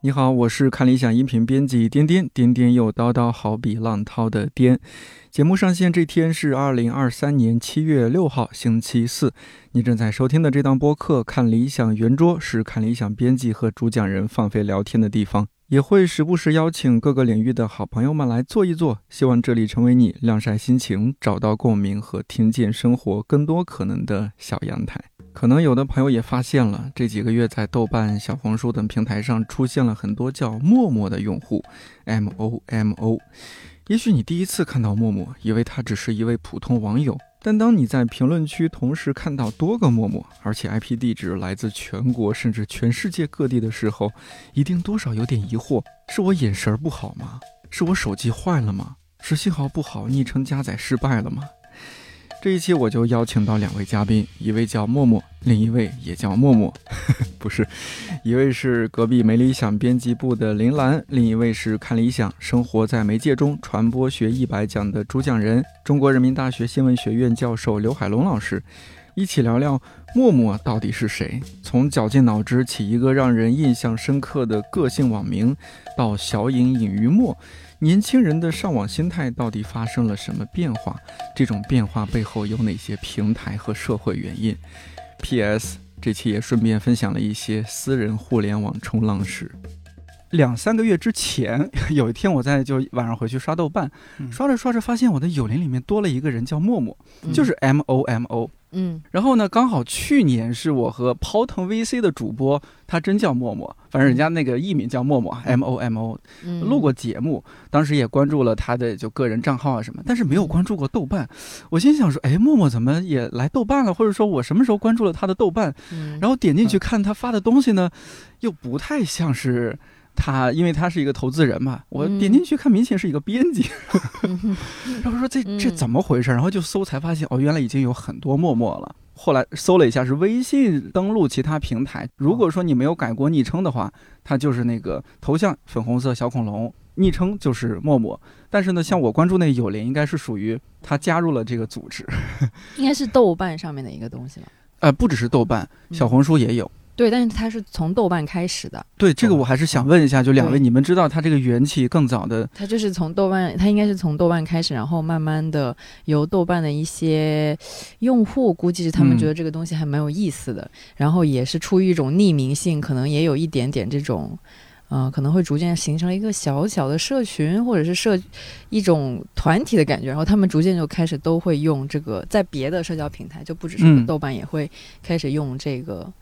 你好，我是看理想音频编辑颠颠，颠颠又叨叨，好比浪涛的颠。节目上线这天是二零二三年七月六号，星期四。你正在收听的这档播客《看理想圆桌》是看理想编辑和主讲人放飞聊天的地方，也会时不时邀请各个领域的好朋友们来坐一坐。希望这里成为你晾晒心情、找到共鸣和听见生活更多可能的小阳台。可能有的朋友也发现了，这几个月在豆瓣、小红书等平台上出现了很多叫“默默”的用户，M O M O。也许你第一次看到默默，以为他只是一位普通网友，但当你在评论区同时看到多个陌陌，而且 IP 地址来自全国甚至全世界各地的时候，一定多少有点疑惑：是我眼神不好吗？是我手机坏了吗？是信号不好，昵称加载失败了吗？这一期我就邀请到两位嘉宾，一位叫默默，另一位也叫默默，不是，一位是隔壁没理想编辑部的林兰，另一位是看理想生活在媒介中传播学一百讲的主讲人，中国人民大学新闻学院教授刘海龙老师，一起聊聊默默到底是谁？从绞尽脑汁起一个让人印象深刻的个性网名，到小隐隐于墨。年轻人的上网心态到底发生了什么变化？这种变化背后有哪些平台和社会原因？P.S. 这期也顺便分享了一些私人互联网冲浪史。两三个月之前，有一天我在就晚上回去刷豆瓣，刷着刷着发现我的友邻里面多了一个人叫默默，就是 M O M O。嗯，然后呢，刚好去年是我和抛腾 VC 的主播，他真叫默默，反正人家那个艺名叫默默，M O M O，录过节目，当时也关注了他的就个人账号啊什么，但是没有关注过豆瓣。我心想说，哎，默默怎么也来豆瓣了？或者说我什么时候关注了他的豆瓣？然后点进去看他发的东西呢，又不太像是。他因为他是一个投资人嘛，我点进去看，明显是一个编辑，然后说这这怎么回事？然后就搜才发现，哦，原来已经有很多陌陌了。后来搜了一下，是微信登录其他平台。如果说你没有改过昵称的话，它就是那个头像粉红色小恐龙，昵称就是陌陌。但是呢，像我关注那友邻，应该是属于他加入了这个组织，应该是豆瓣上面的一个东西了。呃，不只是豆瓣，小红书也有。对，但是它是从豆瓣开始的。对，这个我还是想问一下，就两位，你们知道它这个缘起更早的？它就是从豆瓣，它应该是从豆瓣开始，然后慢慢的由豆瓣的一些用户，估计是他们觉得这个东西还蛮有意思的，然后也是出于一种匿名性，可能也有一点点这种，呃，可能会逐渐形成了一个小小的社群，或者是社一种团体的感觉，然后他们逐渐就开始都会用这个，在别的社交平台，就不只是豆瓣，也会开始用这个。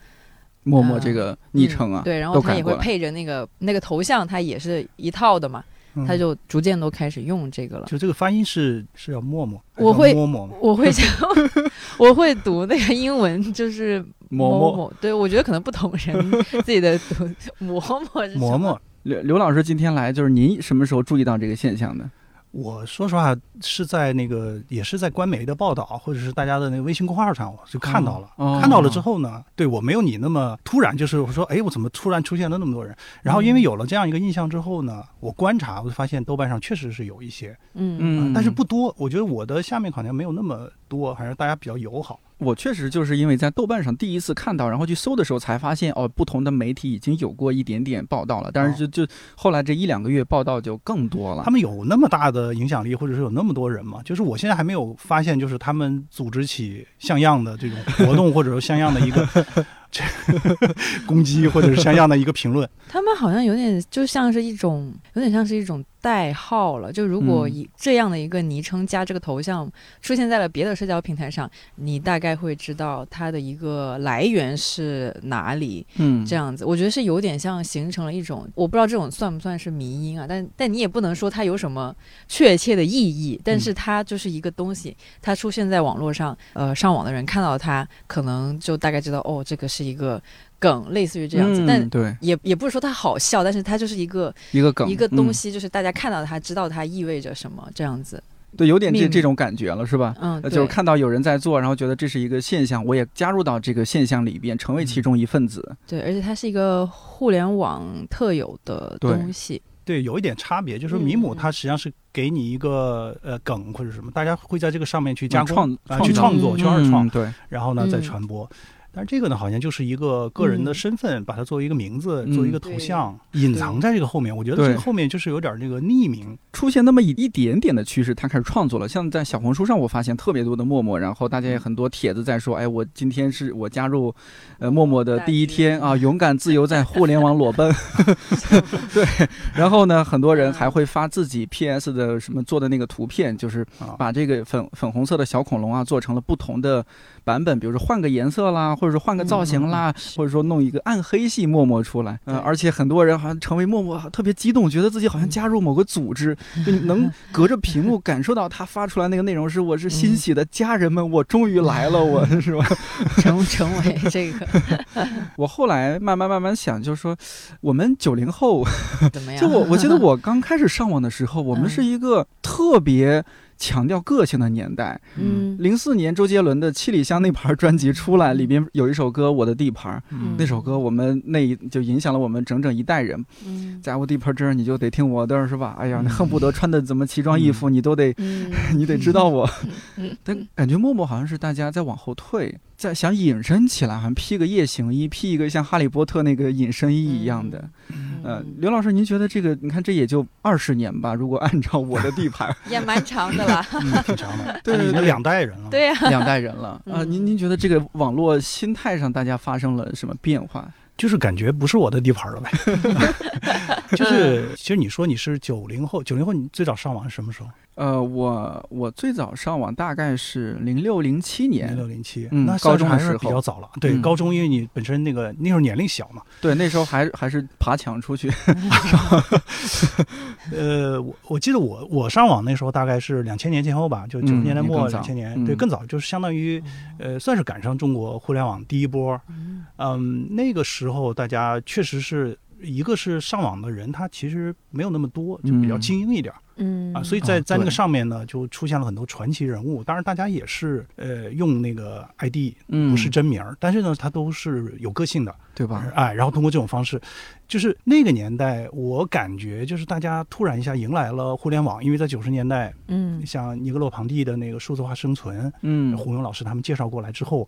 默默这个昵称啊，对，然后他也会配着那个那个头像，他也是一套的嘛，他就逐渐都开始用这个了。就这个发音是是要默默，我会默默，我会讲，我会读那个英文，就是默默。对，我觉得可能不同人 自己的读默默。默默，刘刘老师今天来，就是您什么时候注意到这个现象的？我说实话，是在那个也是在官媒的报道，或者是大家的那个微信公号上，我就看到了。看到了之后呢，对我没有你那么突然，就是我说，哎，我怎么突然出现了那么多人？然后因为有了这样一个印象之后呢，我观察，我就发现豆瓣上确实是有一些，嗯嗯，但是不多。我觉得我的下面好像没有那么多，还是大家比较友好。我确实就是因为在豆瓣上第一次看到，然后去搜的时候才发现，哦，不同的媒体已经有过一点点报道了。但是就就后来这一两个月报道就更多了。他们有那么大的影响力，或者是有那么多人吗？就是我现在还没有发现，就是他们组织起像样的这种活动，或者说像样的一个。攻击或者是像样的一个评论，他们好像有点就像是一种，有点像是一种代号了。就如果以这样的一个昵称加这个头像出现在了别的社交平台上，你大概会知道它的一个来源是哪里。嗯，这样子，我觉得是有点像形成了一种，我不知道这种算不算是迷因啊？但但你也不能说它有什么确切的意义，但是它就是一个东西，它出现在网络上，呃，上网的人看到它，可能就大概知道哦，这个是。一个梗，类似于这样子，但对，也也不是说它好笑，但是它就是一个一个梗，一个东西，就是大家看到它，知道它意味着什么，这样子。对，有点这这种感觉了，是吧？嗯，就是看到有人在做，然后觉得这是一个现象，我也加入到这个现象里边，成为其中一份子。对，而且它是一个互联网特有的东西。对，有一点差别，就是米姆它实际上是给你一个呃梗或者什么，大家会在这个上面去加创啊，去创作，去二创，对，然后呢再传播。但是这个呢，好像就是一个个人的身份，把它作为一个名字，嗯作为一个头像，隐藏在这个后面。我觉得这个后面就是有点那个匿名。出现那么一一点点的趋势，他开始创作了。像在小红书上，我发现特别多的陌陌，然后大家也很多帖子在说，哎，我今天是我加入，呃，陌陌的第一天啊，勇敢自由在互联网裸奔。对，然后呢，很多人还会发自己 PS 的什么做的那个图片，就是啊把这个粉粉红色的小恐龙啊做成了不同的版本，比如说换个颜色啦，或者说换个造型啦，或者说弄一个暗黑系陌陌出来。嗯，而且很多人好像成为陌陌特别激动，觉得自己好像加入某个组织，就你能隔着屏幕感受到他发出来那个内容是我是欣喜的家人们，我终于来了，我是吧？成成为这个 我后来慢慢慢慢想，就是说我们九零后，怎么样？就我我记得我刚开始上网的时候，我们嗯是一个特别。强调个性的年代，嗯。零四年周杰伦的《七里香》那盘专辑出来，里边有一首歌《我的地盘》，嗯。那首歌我们那一就影响了我们整整一代人。嗯。在我地盘这儿，你就得听我的，是吧？哎呀，你嗯恨不得穿的怎么奇装异服，你都得嗯。你得知道我。嗯，但感觉默默好像是大家在往后退，在想隐身起来，好像披个夜行衣，披一个像哈利波特那个隐身衣一样的。呃，刘老师，您觉得这个？你看这也就二十年吧，如果按照我的地盘，也蛮长的了。嗯，挺强的，对对对已经两代人了。对呀，两代人了啊、嗯您您觉得这个网络心态上大家发生了什么变化？就是感觉不是我的地盘了呗。就是其实你说你是九零后，九零后你最早上网是什么时候？呃，我我最早上网大概是零六零七年零，六零七，嗯那高中还是比较早了。对，嗯高中因为你本身那个那时候年龄小嘛。对，那时候还还是爬墙出去。呃，我我记得我我上网那时候大概是两千年前后吧，就九十嗯年代末两千年，嗯对，更早，就是相当于呃算是赶上中国互联网第一波。嗯，那个时候大家确实是一个是上网的人，他其实没有那么多，就比较嗯精英一点儿。嗯啊，所以在哦在那个上面呢，就出现了很多传奇人物。当然，大家也是呃用那个 ID，嗯，不是真名儿，但是呢，他都是有个性的，对吧？哎，然后通过这种方式，就是那个年代，我感觉就是大家突然一下迎来了互联网，因为在九十年代，嗯像尼格洛庞蒂的那个数字化生存，嗯，胡勇老师他们介绍过来之后，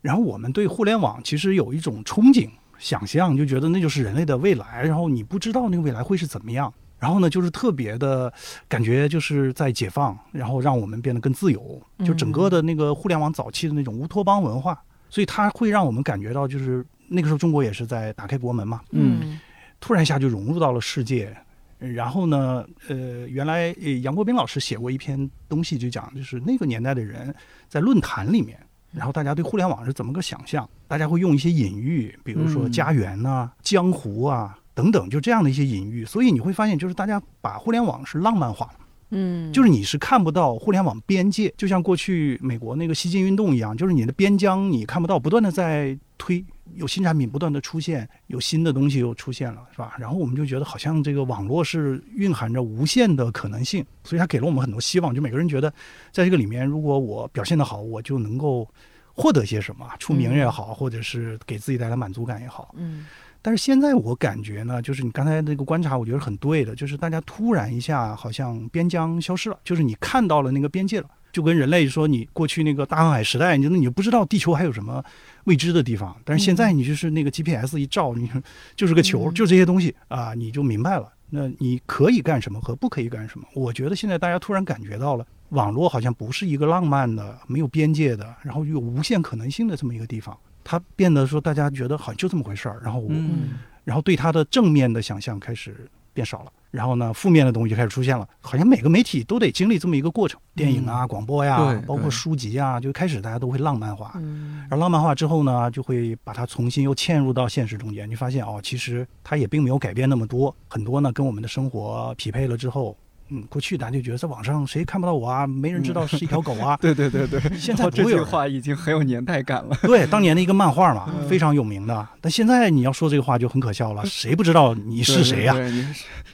然后我们对互联网其实有一种憧憬、想象，就觉得那就是人类的未来。然后你不知道那个未来会是怎么样，然后呢，就是特别的感觉，就是在解放，然后让我们变得更自由。就整个的那个互联网早期的那种乌托邦文化，所以它会让我们感觉到，就是那个时候中国也是在打开国门嘛，嗯突然一下就融入到了世界。然后呢，呃，原来呃杨国斌老师写过一篇东西，就讲就是那个年代的人在论坛里面，然后大家对互联网是怎么个想象？大家会用一些隐喻，比如说嗯家园呐、江湖啊等等，就这样的一些隐喻。所以你会发现，就是大家把互联网是浪漫化了。嗯，就是你是看不到互联网边界，就像过去美国那个西进运动一样，就是你的边疆你看不到，不断的在推，有新产品不断的出现，有新的东西又出现了，是吧？然后我们就觉得好像这个网络是蕴含着无限的可能性，所以它给了我们很多希望。就每个人觉得，在这个里面，如果我表现得好，我就能够获得些什么，出名也好，或者是给自己带来满足感也好。嗯但是现在我感觉呢，就是你刚才那个观察，我觉得很对的，就是大家突然一下好像边疆消失了，就是你看到了那个边界了，就跟人类说你过去那个大航海时代，你你就不知道地球还有什么未知的地方，但是现在你就是那个 GPS 一照，你 就是个球，嗯就这些东西啊，你就明白了。那你可以干什么和不可以干什么？我觉得现在大家突然感觉到了，网络好像不是一个浪漫的、没有边界的，然后有无限可能性的这么一个地方。它变得说大家觉得好像就这么回事儿，然后我嗯然后对他的正面的想象开始变少了，然后呢，负面的东西就开始出现了。好像每个媒体都得经历这么一个过程，电影啊、广播呀对，包括书籍啊，就开始大家都会浪漫化。嗯而浪漫化之后呢，就会把它重新又嵌入到现实中间。你发现哦，其实它也并没有改变那么多，很多呢跟我们的生活匹配了之后，嗯，过去大家就觉得在网上谁看不到我啊，没人知道是一条狗啊。对对对对，现在哦这句话已经很有年代感了。对，当年的一个漫画嘛，嗯非常有名的。但现在你要说这个话就很可笑了，谁不知道你是谁呀、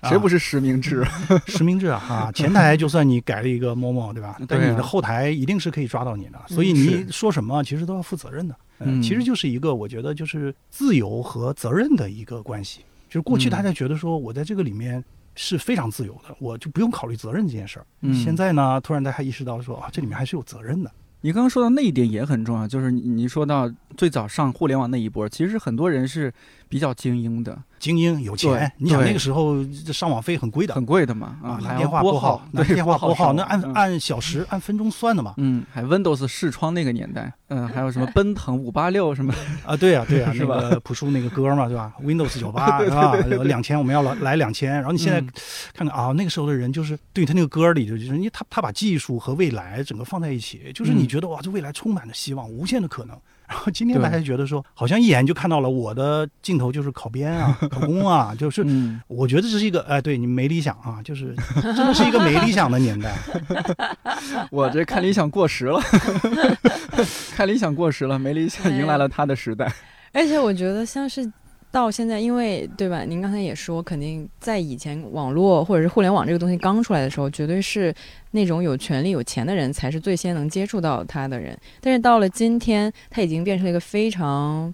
谁不是实名制？实名制啊，啊，前台就算你改了一个某某，对吧？但你的后台一定是可以抓到你的，嗯所以你说什么其实都要负责任的。嗯其实就是一个我觉得就是自由和责任的一个关系。就是过去嗯大家觉得说我在这个里面是非常自由的，我就不用考虑责任这件事儿。嗯现在呢，突然大家意识到说啊，这里面还是有责任的。你刚刚说到那一点也很重要，就是你你说到最早上互联网那一波，其实很多人是比较精英的。精英有钱，你想那个时候上网费很贵的，很贵的嘛啊，电话拨号，对，电话拨号，那按按小时、按分钟算的嘛。嗯，还 Windows 视窗那个年代，嗯，还有什么奔腾五八六什么 啊？对呀，对呀，是吧？朴树那个歌嘛，对吧？Windows 九八 是吧？两千我们要来来两千，然后你现在看看啊，那个时候的人就是对他那个歌里就就是你他他把技术和未来整个放在一起，就是你觉得哇，这未来充满了希望，无限的可能。然后今天大家觉得说，好像一眼就看到了我的镜头就是考编啊、考公啊，就是我觉得这是一个哎，对你没理想啊，就是真的是一个没理想的年代。我这看理想过时了，看理想过时了，没理想迎来了他的时代。而且我觉得像是。到现在，因为对吧？您刚才也说，肯定在以前网络或者是互联网这个东西刚出来的时候，绝对是那种有权利、有钱的人才是最先能接触到它的人。但是到了今天，它已经变成了一个非常，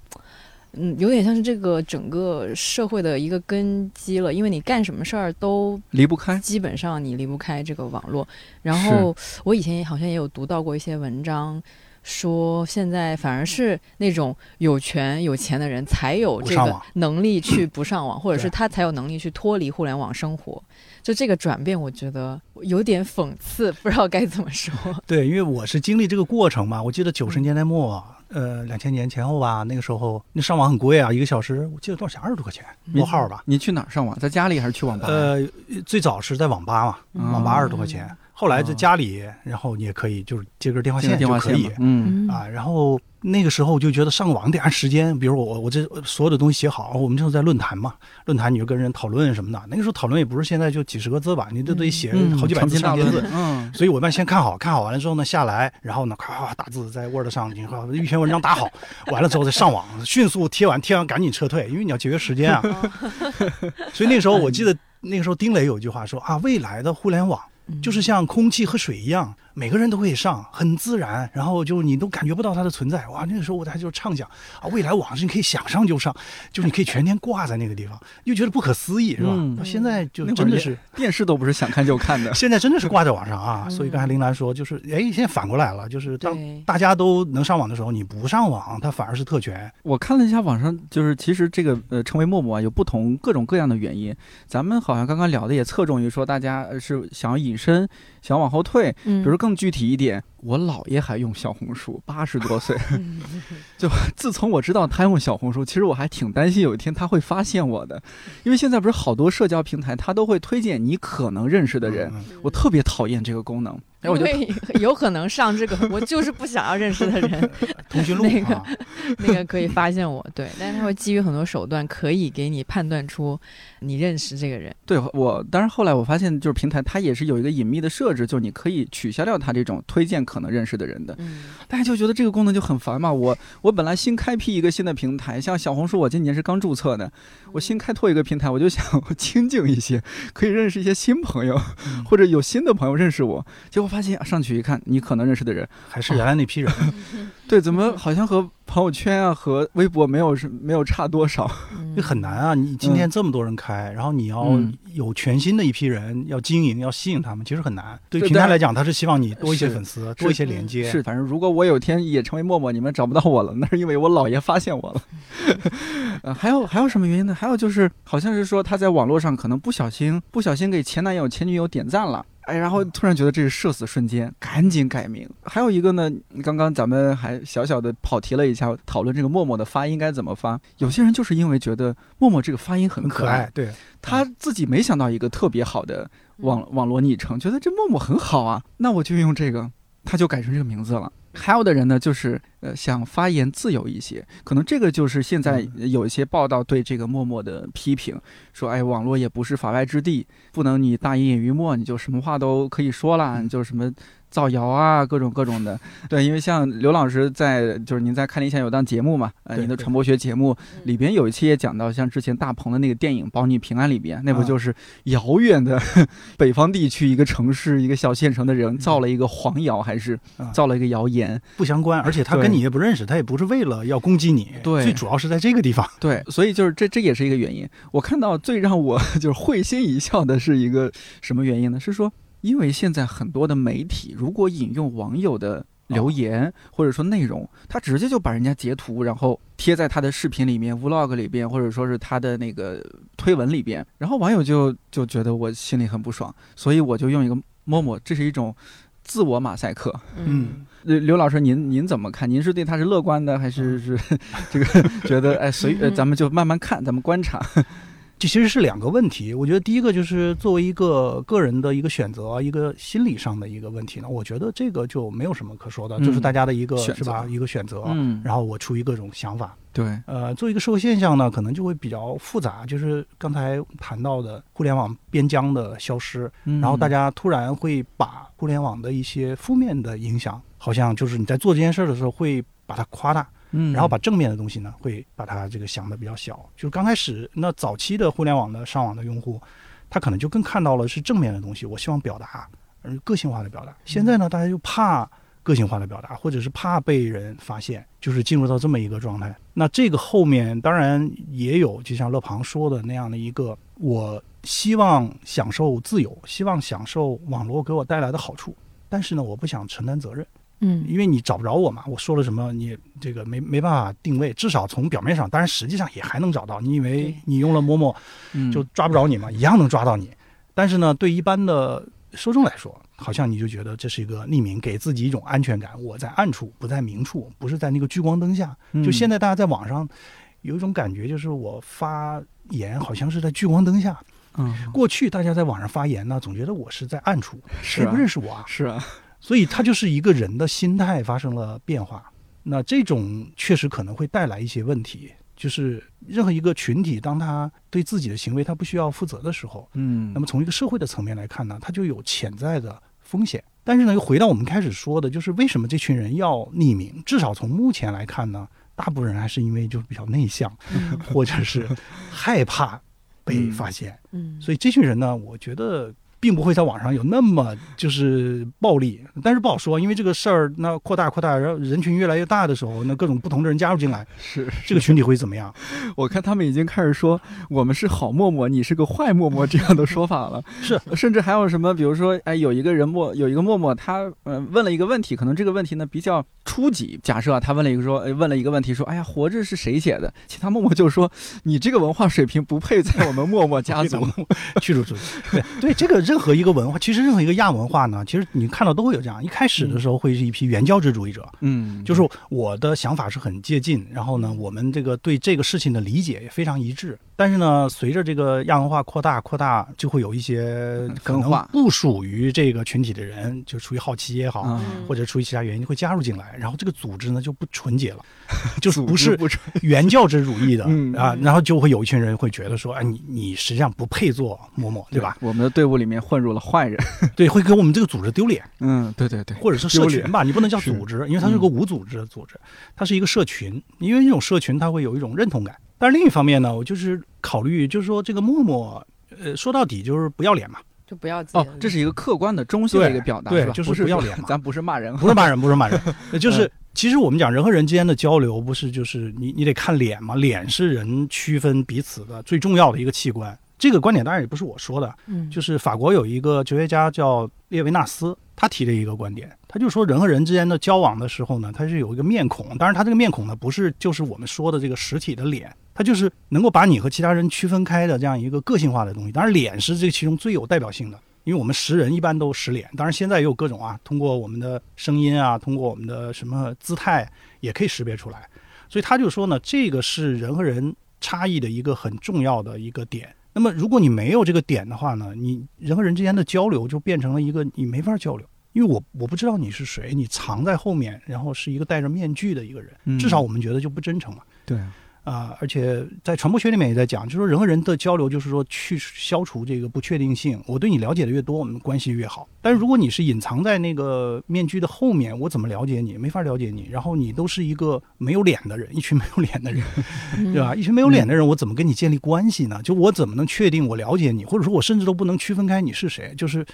嗯，有点像是这个整个社会的一个根基了。因为你干什么事儿都离不开，基本上你离不开这个网络。然后我以前好像也有读到过一些文章。说现在反而是那种有权有钱的人才有这个能力去不上网，或者是他才有能力去脱离互联网生活。就这个转变，我觉得有点讽刺，不知道该怎么说。对，因为我是经历这个过程嘛。我记得九十年代末，呃，两千年前后吧，那个时候那上网很贵啊，一个小时我记得多少钱？二十多块钱，拨号吧。你去哪儿上网？在家里还是去网吧？呃，最早是在网吧嘛，网吧二十多块钱。后来在家里，然后你也可以就是接根电话线就可以，嗯啊，然后那个时候我就觉得上网得按时间，比如我我这所有的东西写好，我们就是在论坛嘛，论坛你就跟人讨论什么的。那个时候讨论也不是现在就几十个字吧，你都得写好几百字、上千字，嗯，所以我一般先看好看好完了之后呢，下来，然后呢，咔咔打字在 Word 上，你看一篇文章打好，完了之后再上网，迅速贴完，贴完赶紧撤退，因为你要节约时间啊。所以那时候我记得那个时候丁磊有一句话说啊，未来的互联网。就是像空气和水一样。每个人都可以上，很自然，然后就你都感觉不到它的存在。哇，那个时候我还就畅想啊，未来网上你可以想上就上，就是你可以全天挂在那个地方，又觉得不可思议，是吧？到现在就真的是电视都不是想看就看的，现在真的是挂在网上啊。所以刚才林兰说，就是哎，现在反过来了，就是当大家都能上网的时候，你不上网，它反而是特权。我看了一下网上，就是其实这个呃，成为陌陌啊，有不同各种各样的原因。咱们好像刚刚聊的也侧重于说，大家是想要隐身。想往后退，比如更具体一点，我姥爷还用小红书，八十多岁，就自从我知道他用小红书，其实我还挺担心有一天他会发现我的，因为现在不是好多社交平台，他都会推荐你可能认识的人，我特别讨厌这个功能。因为 有可能上这个，我就是不想要认识的人，通讯录那个那个可以发现我，对，但是他会基于很多手段，可以给你判断出你认识这个人。对我，当然后来我发现，就是平台它也是有一个隐秘的设置，就是你可以取消掉它这种推荐可能认识的人的。嗯，大家就觉得这个功能就很烦嘛。我我本来新开辟一个新的平台，像小红书，我今年是刚注册的，我新开拓一个平台，我就想 清静一些，可以认识一些新朋友，或者有新的朋友认识我，结果。发现上去一看，你可能认识的人还是原来那批人，对，怎么好像和朋友圈啊和微博没有是没有差多少？这很难啊！你今天这么多人开，然后你要有全新的一批人要经营，要吸引他们，其实很难。对平台来讲，他是希望你多一些粉丝，多一些连接。是，反正如果我有天也成为陌陌，你们找不到我了，那是因为我姥爷发现我了。呃，还有还有什么原因呢？还有就是，好像是说他在网络上可能不小心不小心给前男友前女友点赞了。哎，然后突然觉得这是社死瞬间，赶紧改名。还有一个呢，刚刚咱们还小小的跑题了一下，讨论这个陌陌的发音该怎么发。有些人就是因为觉得陌陌这个发音很可爱，对他自己没想到一个特别好的网网络昵称，觉得这陌陌很好啊，那我就用这个，他就改成这个名字了。还有的人呢，就是呃想发言自由一些，可能这个就是现在有一些报道对这个陌陌的批评，说哎，网络也不是法外之地，不能你大隐隐于墨，你就什么话都可以说了，就什么。造谣啊，各种各种的，对，因为像刘老师在，就是您在看理想有档节目嘛，呃，您的传播学节目里边有一期也讲到，像之前大鹏的那个电影《保你平安》里边，那不就是遥远的 北方地区一个城市一个小县城的人造了一个黄谣，还是造了一个谣言？不相关，而且他跟你也不认识，他也不是为了要攻击你，对，最主要是在这个地方，对，所以就是这这也是一个原因。我看到最让我 就是会心一笑的是一个什么原因呢？是说。因为现在很多的媒体，如果引用网友的留言或者说内容，他直接就把人家截图，然后贴在他的视频里面、vlog 里边，或者说是他的那个推文里边，然后网友就就觉得我心里很不爽，所以我就用一个陌陌，这是一种自我马赛克。嗯，刘 刘老师，您您怎么看？您是对他是乐观的，还是是这个觉得哎随呃咱们就慢慢看，咱们观察？这其实是两个问题。我觉得第一个就是作为一个个人的一个选择，一个心理上的一个问题呢。我觉得这个就没有什么可说的，嗯就是大家的一个是吧？一个选择。嗯，然后我出于各种想法，对，呃，作为一个社会现象呢，可能就会比较复杂。就是刚才谈到的互联网边疆的消失，然然后大家突然会把互联网的一些负面的影响，好像就是你在做这件事儿的时候会把它夸大，嗯，然后把正面的东西呢，会把它这个想的比较小。就是刚开始那早期的互联网的上网的用户，他可能就更看到了是正面的东西，我希望表达，而，个性化的表达。现在呢，大家就怕个性化的表达，或者是怕被人发现，就是进入到这么一个状态。那这个后面当然也有，就像乐庞说的那样的一个，我希望享受自由，希望享受网络给我带来的好处，但是呢，我不想承担责任。嗯因为你找不着我嘛，我说了什么你这个没没办法定位，至少从表面上，当然实际上也还能找到。你以为你用了陌陌嗯就抓不着你吗？一样能抓到你。但是呢，对一般的受众来说，好像你就觉得这是一个匿名，给自己一种安全感。我在暗处，不在明处，不是在那个聚光灯下。就现在在大家在网上有一种感觉，就是我发言好像是在聚光灯下。嗯过去大家在网上发言呢，总觉得我是在暗处，谁不认识我啊？是啊，所以他就是一个人的心态发生了变化。那这种确实可能会带来一些问题，就是任何一个群体，当他对自己的行为他不需要负责的时候，嗯，那么从一个社会的层面来看呢，他就有潜在的风险。但是呢，又回到我们开始说的，就是为什么这群人要匿名？至少从目前来看呢，大部分人还是因为就是比较内向，嗯或者是害怕被发现。嗯，所以这群人呢，我觉得并不会在网上有那么就是暴力，但是不好说，因为这个事儿那扩大扩大，然后人群越来越大的时候，那各种不同的人加入进来，是这个群体会怎么样？我看他们已经开始说我们是好陌陌，你是个坏陌陌这样的说法了。是，甚至还有什么，比如说，哎，有一个人陌有一个陌陌，他呃问了一个问题，可能这个问题呢比较初级。假设啊，他问了一个说，哎问了一个问题说，哎呀，活着是谁写的？其他陌陌就说，你这个文化水平不配在我们陌陌家族。去除出去。对对，这个任何一个文化，其实任何一个亚文化呢，其实你看到都会有这样。一开始的时候会是一批原教旨主义者，嗯，就是我的想法是很接近，然后呢，我们这个对这个事情的理解也非常一致。但是呢，随着这个亚文化扩大扩大，就会有一些可能不属于这个群体的人，就出于好奇也好，啊，或者出于其他原因会加入进来，然后这个组织呢就不纯洁了，就是不是原教旨主义的 嗯啊，然后就会有一群人会觉得说，哎，你你实际上不配做某某，对吧？我们的队伍里面混入了坏人。对，会给我们这个组织丢脸，嗯，对对对，或者是社群吧，你不能叫组织，因为它是个无组织的组织，它是一个社群，因为这种社群它会有一种认同感。但是另一方面呢，我就是考虑，就是说这个陌陌，呃，说到底就是不要脸嘛，就不要接哦，这是一个客观的、中性的一个表达，吧？对就是不是不要脸嘛。咱不是骂人，不是骂人，不是骂人，呃就是嗯其实我们讲人和人之间的交流，不是就是你你得看脸嘛，脸是人区分彼此的最重要的一个器官。这个观点当然也不是我说的，嗯，就是法国有一个哲学家叫列维纳斯，他提的一个观点，他就说人和人之间的交往的时候呢，他是有一个面孔，当然他这个面孔呢不是就是我们说的这个实体的脸，他就是能够把你和其他人区分开的这样一个个性化的东西。当然脸是这其中最有代表性的，因为我们识人一般都识脸，当然现在也有各种啊，通过我们的声音啊，通过我们的什么姿态也可以识别出来。所以他就说呢，这个是人和人差异的一个很重要的一个点。那么如果你没有这个点的话呢，你人和人之间的交流就变成了一个你没法交流，因为我我不知道你是谁，你藏在后面，然后是一个戴着面具的一个人，嗯至少我们觉得就不真诚嘛。对，啊、而且在传播学里面也在讲，就是说人和人的交流，就是说去消除这个不确定性。我对你了解的越多，我们关系越好。但是如果你是隐藏在那个面具的后面，我怎么了解你？没法了解你。然后你都是一个没有脸的人，一群没有脸的人，嗯对吧？一群没有脸的人，我怎么跟你建立关系呢？就我怎么能确定我了解你，或者说我甚至都不能区分开你是谁？就是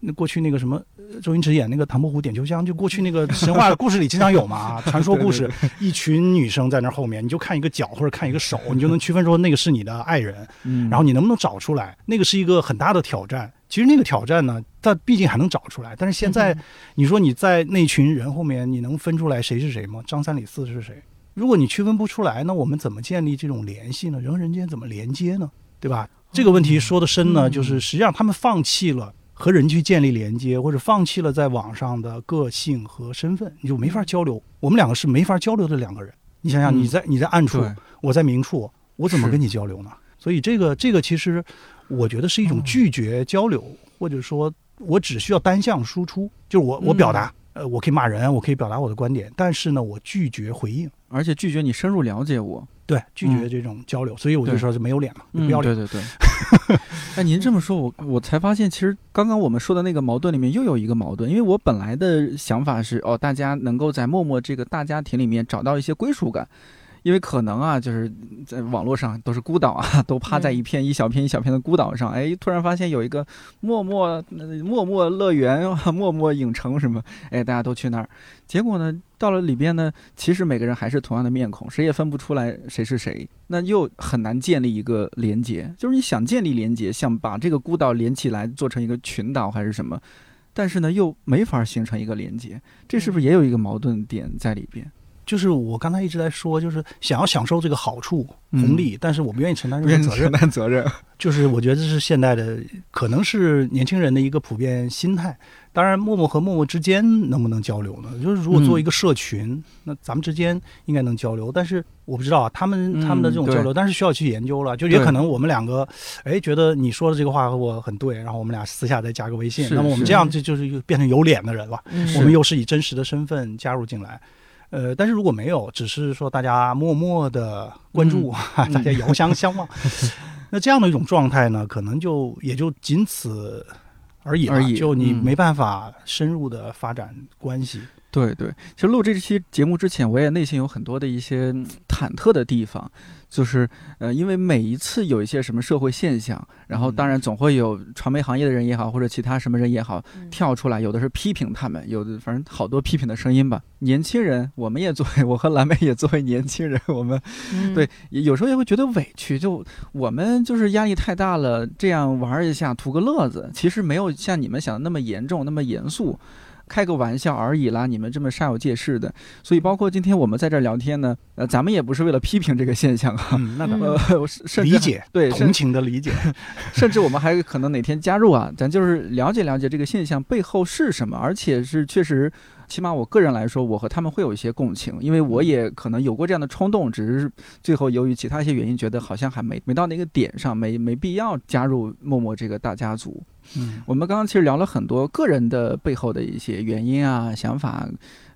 那过去那个什么，呃周星驰演那个唐伯虎点秋香，就过去那个神话故事里经常有嘛，传说故事，一群女生在那后面，你就看一个脚或者看一个手，你就能区分说那个是你的爱人。嗯，然后你能不能找出来？那个是一个很大的挑战。其实那个挑战呢，它毕竟还能找出来。但是现在，你说你在那群人后面，你能分出来谁是谁吗？张三李四是谁？如果你区分不出来，那我们怎么建立这种联系呢？人和人间怎么连接呢？对吧？这个问题说的深呢，就是实际上他们放弃了和人去建立连接，或者放弃了在网上的个性和身份，你就没法交流。我们两个是没法交流的两个人。你想想，你在你在暗处，我在明处，我怎么跟你交流呢？所以这个这个其实，我觉得是一种拒绝交流，或者说我只需要单向输出，就是我我表达，呃，我可以骂人，我可以表达我的观点，但是呢，我拒绝回应，而且拒绝你深入了解我，对，拒绝这种交流，所以我就说是没有脸嘛，不要脸。对对对。哎，您这么说，我我才发现，其实刚刚我们说的那个矛盾里面又有一个矛盾，因为我本来的想法是，哦，大家能够在陌陌这个大家庭里面找到一些归属感。因为可能啊，就是在网络上都是孤岛啊，都趴在一片一小片一小片的孤岛上。哎，突然发现有一个陌陌陌陌乐园、陌陌影城什么，哎，大家都去那儿。结果呢，到了里边呢，其实每个人还是同样的面孔，谁也分不出来谁是谁。那又很难建立一个连接，就是你想建立连接，想把这个孤岛连起来，做成一个群岛还是什么，但是呢，又没法形成一个连接。这是不是也有一个矛盾点在里边？就是我刚才一直在说，就是想要享受这个好处红利，但是我不愿意承担任何责任。承担责任，就是我觉得这是现代的，可能是年轻人的一个普遍心态。当然，陌陌和陌陌之间能不能交流呢？就是如果做一个社群，那咱们之间应该能交流。但是我不知道啊，他们他们的这种交流，但是需要去研究了。就也可能我们两个，哎，觉得你说的这个话和我很对，然后我们俩私下再加个微信，那么我们这样就就是变成有脸的人了。我们又是以真实的身份加入进来。呃，但是如果没有，只是说大家默默的关注，大家遥相相望，那这样的一种状态呢，可能就也就仅此而已而已，就你没办法深入的发展关系。对对，其实录这期节目之前，我也内心有很多的一些忐忑的地方。就是，呃，因为每一次有一些什么社会现象，然后当然总会有传媒行业的人也好，或者其他什么人也好跳出来，有的是批评他们，有的反正好多批评的声音吧。年轻人，我们也作为我和蓝莓也作为年轻人，我们对有时候也会觉得委屈，就我们就是压力太大了，这样玩一下图个乐子，其实没有像你们想的那么严重，那么严肃。开个玩笑而已啦，你们这么煞有介事的，所以包括今天我们在这聊天呢，呃，咱们也不是为了批评这个现象啊，那呃，理解对同情的理解，甚至我们还可能哪天加入啊，咱就是了解了解这个现象背后是什么，而且是确实，起码我个人来说，我和他们会有一些共情，因为我也可能有过这样的冲动，只是最后由于其他一些原因，觉得好像还没没到那个点上，没没必要加入陌陌这个大家族。嗯，我们刚刚其实聊了很多个人的背后的一些原因啊、想法。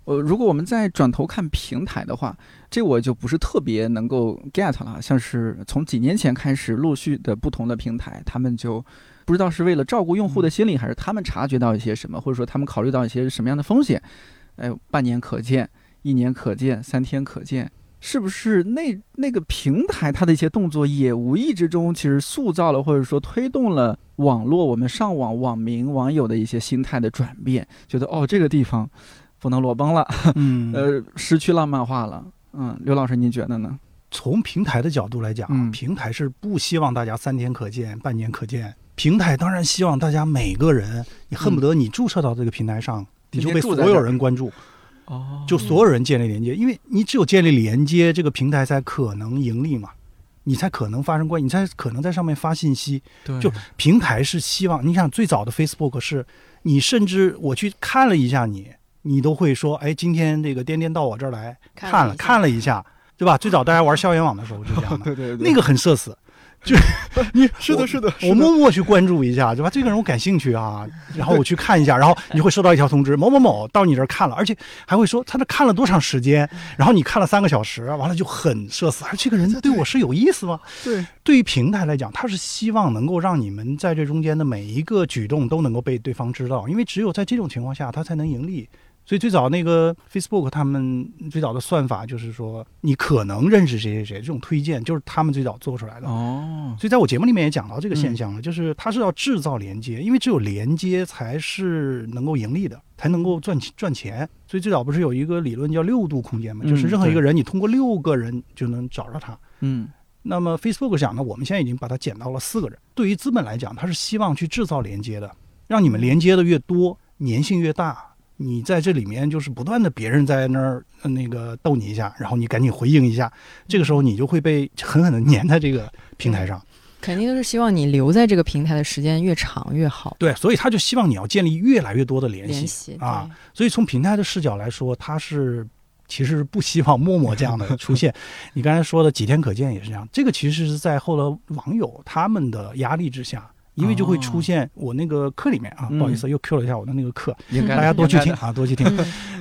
呃，如果我们再转头看平台的话，这我就不是特别能够 get 了。像是从几年前开始，陆续的不同的平台，他们就不知道是为了照顾用户的心理，还是他们察觉到一些什么，或者说他们考虑到一些什么样的风险。哎，半年可见，一年可见，三天可见。是不是那那个平台它的一些动作也无意之中其实塑造了或者说推动了网络我们上网网民网友的一些心态的转变，觉得哦这个地方不能裸奔了，嗯，呃失去浪漫化了，嗯，刘老师您觉得呢？从平台的角度来讲，平台是不希望大家三天可见半年可见，平台当然希望大家每个人你恨不得你注册到这个平台上，你就被所有人关注。哦，就所有人建立连接，因为你只有建立连接，这个平台才可能盈利嘛，你才可能发生关系，你才可能在上面发信息。对，就平台是希望，你想最早的 Facebook 是，你甚至我去看了一下你，你都会说，哎，今天这个颠颠到我这儿来看了看了一下，对吧？最早大家玩校园网的时候就这样的，对对对，那个很社死。就 你是的，是的，我默默去关注一下，对吧？这个人我感兴趣啊，然后我去看一下，然后你会收到一条通知，某某某到你这儿看了，而且还会说他这看了多长时间，然后你看了三个小时，完了就很社死。而这个人对我是有意思吗？对，对于平台来讲，他是希望能够让你们在这中间的每一个举动都能够被对方知道，因为只有在这种情况下，他才能盈利。所以最早那个 Facebook 他们最早的算法就是说，你可能认识谁谁谁，这种推荐就是他们最早做出来的。哦，所以在我节目里面也讲到这个现象了，就是它是要制造连接，因为只有连接才是能够盈利的，才能够赚赚钱。所以最早不是有一个理论叫六度空间嘛，就是任何一个人你通过六个人就能找到他。嗯，那么 Facebook 讲呢，我们现在已经把它减到了四个人。对于资本来讲，它是希望去制造连接的。让你们连接的越多，粘性越大。你在这里面就是不断的别人在那儿那个逗你一下，然后你赶紧回应一下，这个时候你就会被 狠狠的粘在这个平台上。肯定都是希望你留在这个平台的时间越长越好。对，所以他就希望你要建立越来越多的联系啊。所以从平台的视角来说，他是其实不希望陌陌这样的 出现。你刚才说的几天可见也是这样，这个其实是在后来网友他们的压力之下。因为就会出现我那个课里面啊，不好意思又 Q 了一下我的那个课，大家多去听啊，多去听。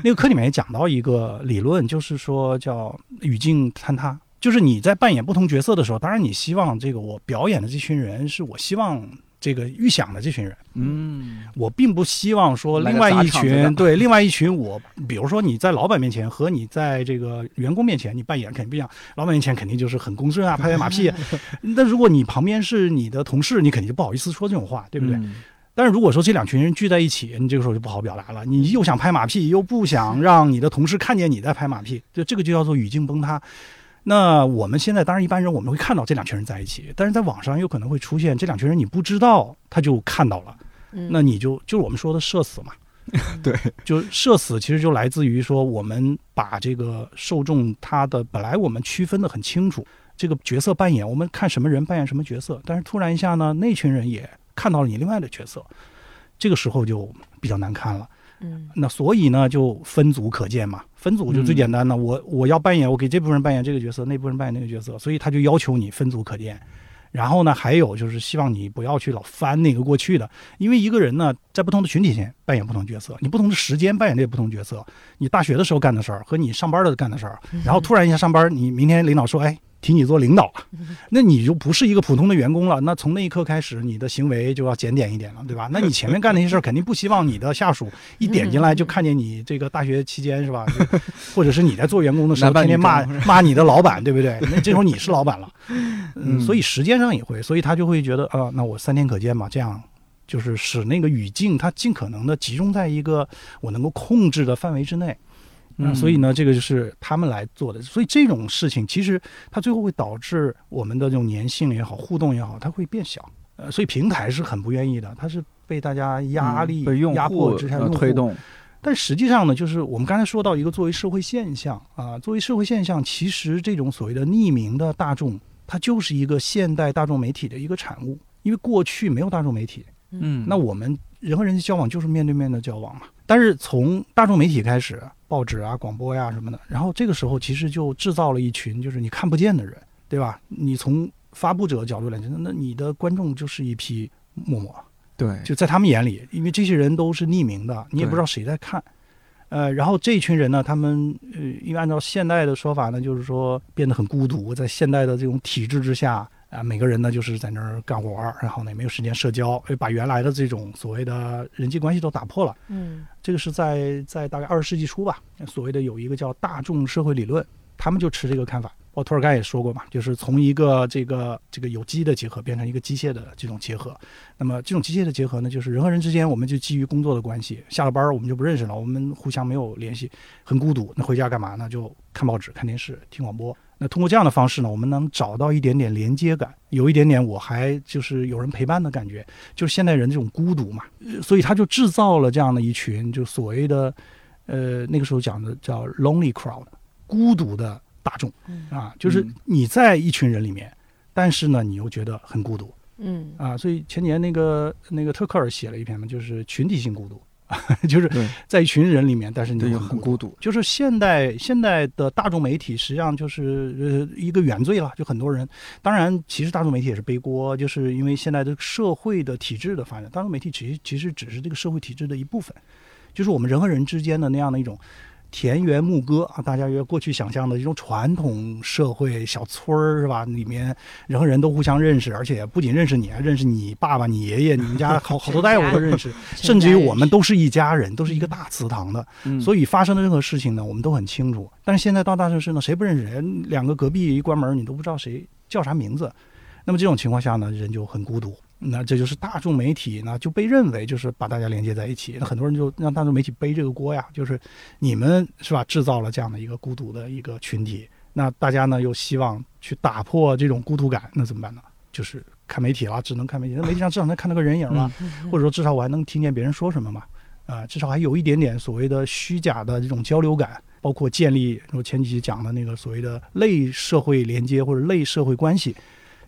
那个课里面也讲到一个理论，就是说叫语境坍塌，就是你在扮演不同角色的时候，当然你希望这个我表演的这群人是我希望。这个预想的这群人，嗯，我并不希望说另外一群对另外一群我，比如说你在老板面前和你在这个员工面前，你扮演肯定不一样。老板面前肯定就是很公正啊，拍拍马屁。那如果你旁边是你的同事，你肯定就不好意思说这种话，对不对？但是如果说这两群人聚在一起，你这个时候就不好表达了。你又想拍马屁，又不想让你的同事看见你在拍马屁，就这个就叫做语境崩塌。那我们现在当然一般人我们会看到这两群人在一起，但是在网上有可能会出现这两群人你不知道他就看到了，那你就就是我们说的社死嘛，对，就社死其实就来自于说我们把这个受众他的本来我们区分的很清楚，这个角色扮演我们看什么人扮演什么角色，但是突然一下呢那群人也看到了你另外的角色，这个时候就比较难看了。嗯，那所以呢，就分组可见嘛。分组就最简单的，我我要扮演，我给这部分人扮演这个角色，那部分人扮演那个角色，所以他就要求你分组可见。然后呢，还有就是希望你不要去老翻那个过去的，因为一个人呢，在不同的群体前扮演不同角色，你不同的时间扮演这不同角色。你大学的时候干的事儿和你上班的干的事儿，然后突然一下上班，你明天领导说，哎。提你做领导了，那你就不是一个普通的员工了。那从那一刻开始，你的行为就要检点一点了，对吧？那你前面干那些事儿，肯定不希望你的下属 一点进来就看见你这个大学期间是吧？或者是你在做员工的时候天天骂 骂你的老板，对不对？那这时候你是老板了，嗯，所以时间上也会，所以他就会觉得啊，那我三天可见嘛，这样就是使那个语境它尽可能的集中在一个我能够控制的范围之内。那所以呢，这个就是他们来做的。所以这种事情其实它最后会导致我们的这种粘性也好、互动也好，它会变小。呃，所以平台是很不愿意的，它是被大家压力、压迫之下推动。但实际上呢，就是我们刚才说到一个作为社会现象啊，作为社会现象，其实这种所谓的匿名的大众，它就是一个现代大众媒体的一个产物。因为过去没有大众媒体，嗯，那我们人和人的交往就是面对面的交往嘛。但是从大众媒体开始。报纸啊，广播呀什么的，然后这个时候其实就制造了一群就是你看不见的人，对吧？你从发布者角度来讲，那你的观众就是一批默默，对，就在他们眼里，因为这些人都是匿名的，你也不知道谁在看，呃，然后这一群人呢，他们呃，因为按照现代的说法呢，就是说变得很孤独，在现代的这种体制之下。啊，每个人呢就是在那儿干活儿，然后呢也没有时间社交，把原来的这种所谓的人际关系都打破了。嗯，这个是在在大概二十世纪初吧，所谓的有一个叫大众社会理论，他们就持这个看法。包括托尔干也说过嘛，就是从一个这个这个有机的结合变成一个机械的这种结合。那么这种机械的结合呢，就是人和人之间我们就基于工作的关系，下了班我们就不认识了，我们互相没有联系，很孤独。那回家干嘛呢？就看报纸、看电视、听广播。那通过这样的方式呢，我们能找到一点点连接感，有一点点我还就是有人陪伴的感觉，就是现代人这种孤独嘛，所以他就制造了这样的一群，就所谓的，呃，那个时候讲的叫 lonely crowd，孤独的大众啊，就是你在一群人里面，但是呢，你又觉得很孤独，嗯啊，所以前年那个那个特克尔写了一篇嘛，就是群体性孤独。就是在一群人里面，但是你很孤独。就是现代现代的大众媒体，实际上就是呃一个原罪了。就很多人，当然其实大众媒体也是背锅，就是因为现在的社会的体制的发展，大众媒体其实其实只是这个社会体制的一部分，就是我们人和人之间的那样的一种。田园牧歌啊，大家约过去想象的这种传统社会小村儿是吧？里面人和人都互相认识，而且不仅认识你，还认识你爸爸、你爷爷，你们家 好好多代我都认识，甚至于我们都是一家人，都是一个大祠堂的。所以发生的任何事情呢，我们都很清楚。但是现在到大城市呢，谁不认识人？两个隔壁一关门，你都不知道谁叫啥名字。那么这种情况下呢，人就很孤独。那这就是大众媒体呢，就被认为就是把大家连接在一起。那很多人就让大众媒体背这个锅呀，就是你们是吧，制造了这样的一个孤独的一个群体。那大家呢又希望去打破这种孤独感，那怎么办呢？就是看媒体了，只能看媒体。那媒体上至少能看到个人影嘛，或者说至少我还能听见别人说什么嘛，啊，至少还有一点点所谓的虚假的这种交流感，包括建立我前几期讲的那个所谓的类社会连接或者类社会关系。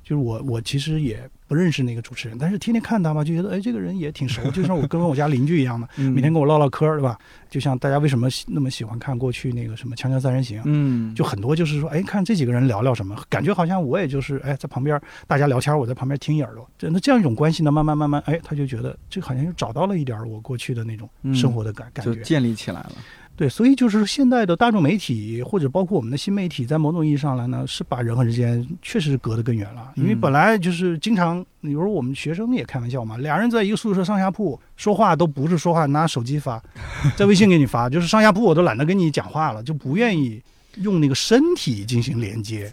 就是我，我其实也不认识那个主持人，但是天天看他嘛，就觉得哎，这个人也挺熟，就像我跟我家邻居一样的，每天跟我唠唠嗑，对吧？就像大家为什么那么喜欢看过去那个什么《锵锵三人行》？嗯，就很多就是说，哎，看这几个人聊聊什么，感觉好像我也就是哎，在旁边大家聊天，我在旁边听一耳朵。那这样一种关系呢，慢慢慢慢，哎，他就觉得这好像又找到了一点我过去的那种生活的感感觉，就建立起来了。对，所以就是现在的大众媒体，或者包括我们的新媒体，在某种意义上来呢，是把人和人之间确实隔得更远了。因为本来就是经常，比如我们学生也开玩笑嘛，俩人在一个宿舍上下铺说话，都不是说话拿手机发，在微信给你发，就是上下铺我都懒得跟你讲话了，就不愿意用那个身体进行连接。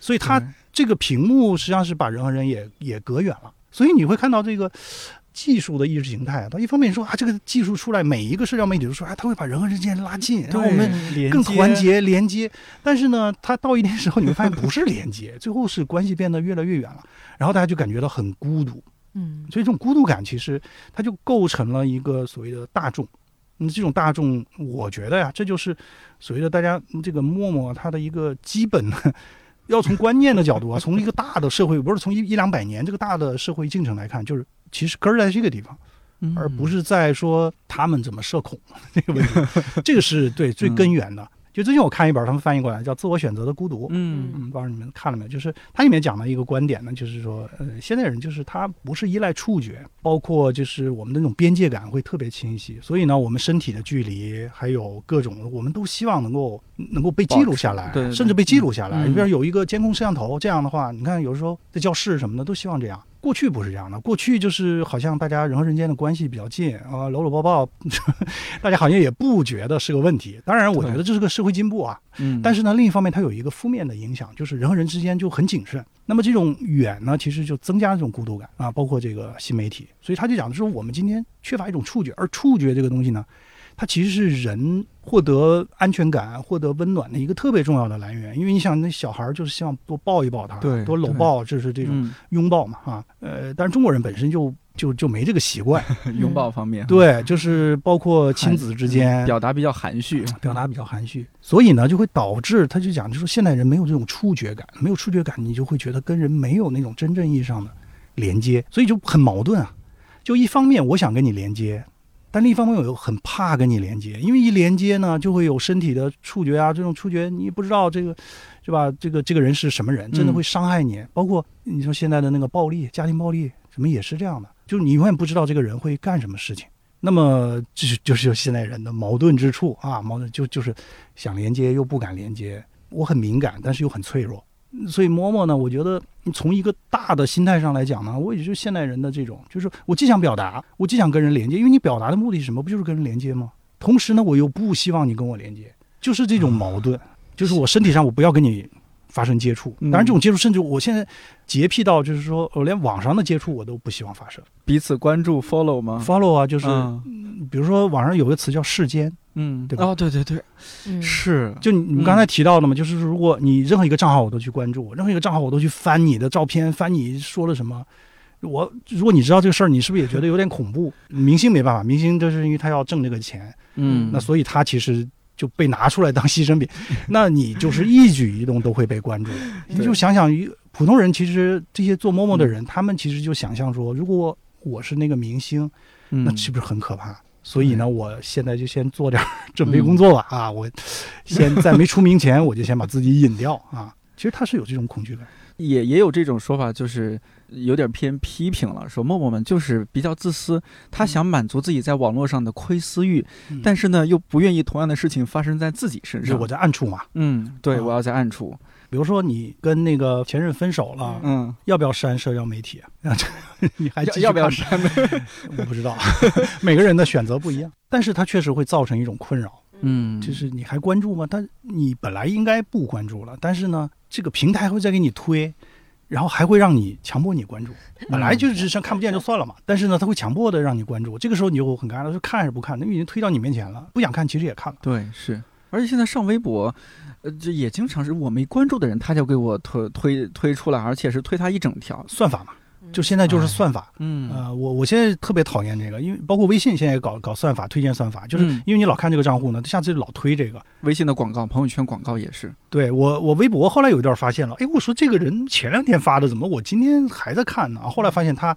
所以它这个屏幕实际上是把人和人也也隔远了。所以你会看到这个。技术的意识形态，它一方面说啊，这个技术出来，每一个社交媒体都说啊，它会把人和人之间拉近，让我们更团结连接。但是呢，它到一定时候，你会发现不是连接，最后是关系变得越来越远了，然后大家就感觉到很孤独。嗯，所以这种孤独感其实它就构成了一个所谓的大众。那这种大众，我觉得呀，这就是所谓的大家这个陌陌它的一个基本的，要从观念的角度啊，从一个大的社会，不是从一一两百年这个大的社会进程来看，就是。其实根儿在这个地方，而不是在说他们怎么社恐这个问题，这个是对最根源的。就最近我看一本，他们翻译过来叫《自我选择的孤独》。嗯嗯，不知道你们看了没有？就是它里面讲的一个观点呢，就是说，呃，现代人就是他不是依赖触觉，包括就是我们的那种边界感会特别清晰。所以呢，我们身体的距离，还有各种，我们都希望能够能够被记录下来，甚至被记录下来。你比如有一个监控摄像头，这样的话，你看有时候在教室什么的都希望这样。过去不是这样的，过去就是好像大家人和人间的关系比较近啊，搂搂抱抱，大家好像也不觉得是个问题。当然，我觉得这是个社会进步啊。嗯。但是呢，另一方面它有一个负面的影响，就是人和人之间就很谨慎。那么这种远呢，其实就增加这种孤独感啊，包括这个新媒体。所以他就讲的是，我们今天缺乏一种触觉，而触觉这个东西呢。它其实是人获得安全感、获得温暖的一个特别重要的来源，因为你想，那小孩就是希望多抱一抱他，多搂抱，就是这种拥抱嘛，哈，呃，但是中国人本身就就就没这个习惯，拥抱方面，对，就是包括亲子之间。表达比较含蓄，表达比较含蓄，所以呢，就会导致他就讲，就说现代人没有这种触觉感，没有触觉感，你就会觉得跟人没有那种真正意义上的连接，所以就很矛盾啊，就一方面我想跟你连接。但另一方面，我又很怕跟你连接，因为一连接呢，就会有身体的触觉啊，这种触觉你不知道这个，是吧？这个这个人是什么人，真的会伤害你。包括你说现在的那个暴力，家庭暴力什么也是这样的，就是你永远不知道这个人会干什么事情。那么就是就是现代人的矛盾之处啊，矛盾就就是想连接又不敢连接，我很敏感，但是又很脆弱。所以，摸摸呢？我觉得从一个大的心态上来讲呢，我也就是现代人的这种，就是我既想表达，我既想跟人连接，因为你表达的目的是什么？不就是跟人连接吗？同时呢，我又不希望你跟我连接，就是这种矛盾，就是我身体上我不要跟你发生接触。当然，这种接触甚至我现在洁癖到就是说我连网上的接触我都不希望发生。彼此关注，follow 吗？follow 啊，就是比如说网上有个词叫世间。嗯，对吧？哦，对对对，是，就你们刚才提到的嘛，就是如果你任何一个账号我都去关注，任何一个账号我都去翻你的照片，翻你说了什么，我如果你知道这个事儿，你是不是也觉得有点恐怖？明星没办法，明星就是因为他要挣这个钱，嗯，那所以他其实就被拿出来当牺牲品，那你就是一举一动都会被关注。你就想想，普通人其实这些做陌陌的人，他们其实就想象说，如果我是那个明星，那是不是很可怕？所以呢，我现在就先做点准备工作吧啊！我先在没出名前，我就先把自己引掉啊。其实他是有这种恐惧感，也也有这种说法，就是有点偏批评了，说陌陌们就是比较自私，他想满足自己在网络上的窥私欲，但是呢，又不愿意同样的事情发生在自己身上。我在暗处嘛，嗯，对，我要在暗处。比如说你跟那个前任分手了，嗯，要不要删社交媒体？你还要不要删？我不知道，每个人的选择不一样，但是它确实会造成一种困扰，嗯，就是你还关注吗？他你本来应该不关注了，但是呢，这个平台会再给你推，然后还会让你强迫你关注，本来就是像看不见就算了嘛，但是呢，他会强迫的让你关注，这个时候你就很尴尬，说看还是不看？那已经推到你面前了，不想看其实也看了，对，是，而且现在上微博。呃，这也经常是我没关注的人，他就给我推推推出来，而且是推他一整条算法嘛。就现在就是算法。嗯，呃，我我现在特别讨厌这个，因为包括微信现在也搞搞算法推荐算法，就是嗯因为你老看这个账户呢，他下次老推这个。微信的广告、朋友圈广告也是。对我，我微博后来有一段发现了，哎，我说这个人前两天发的，怎么我今天还在看呢？后来发现他，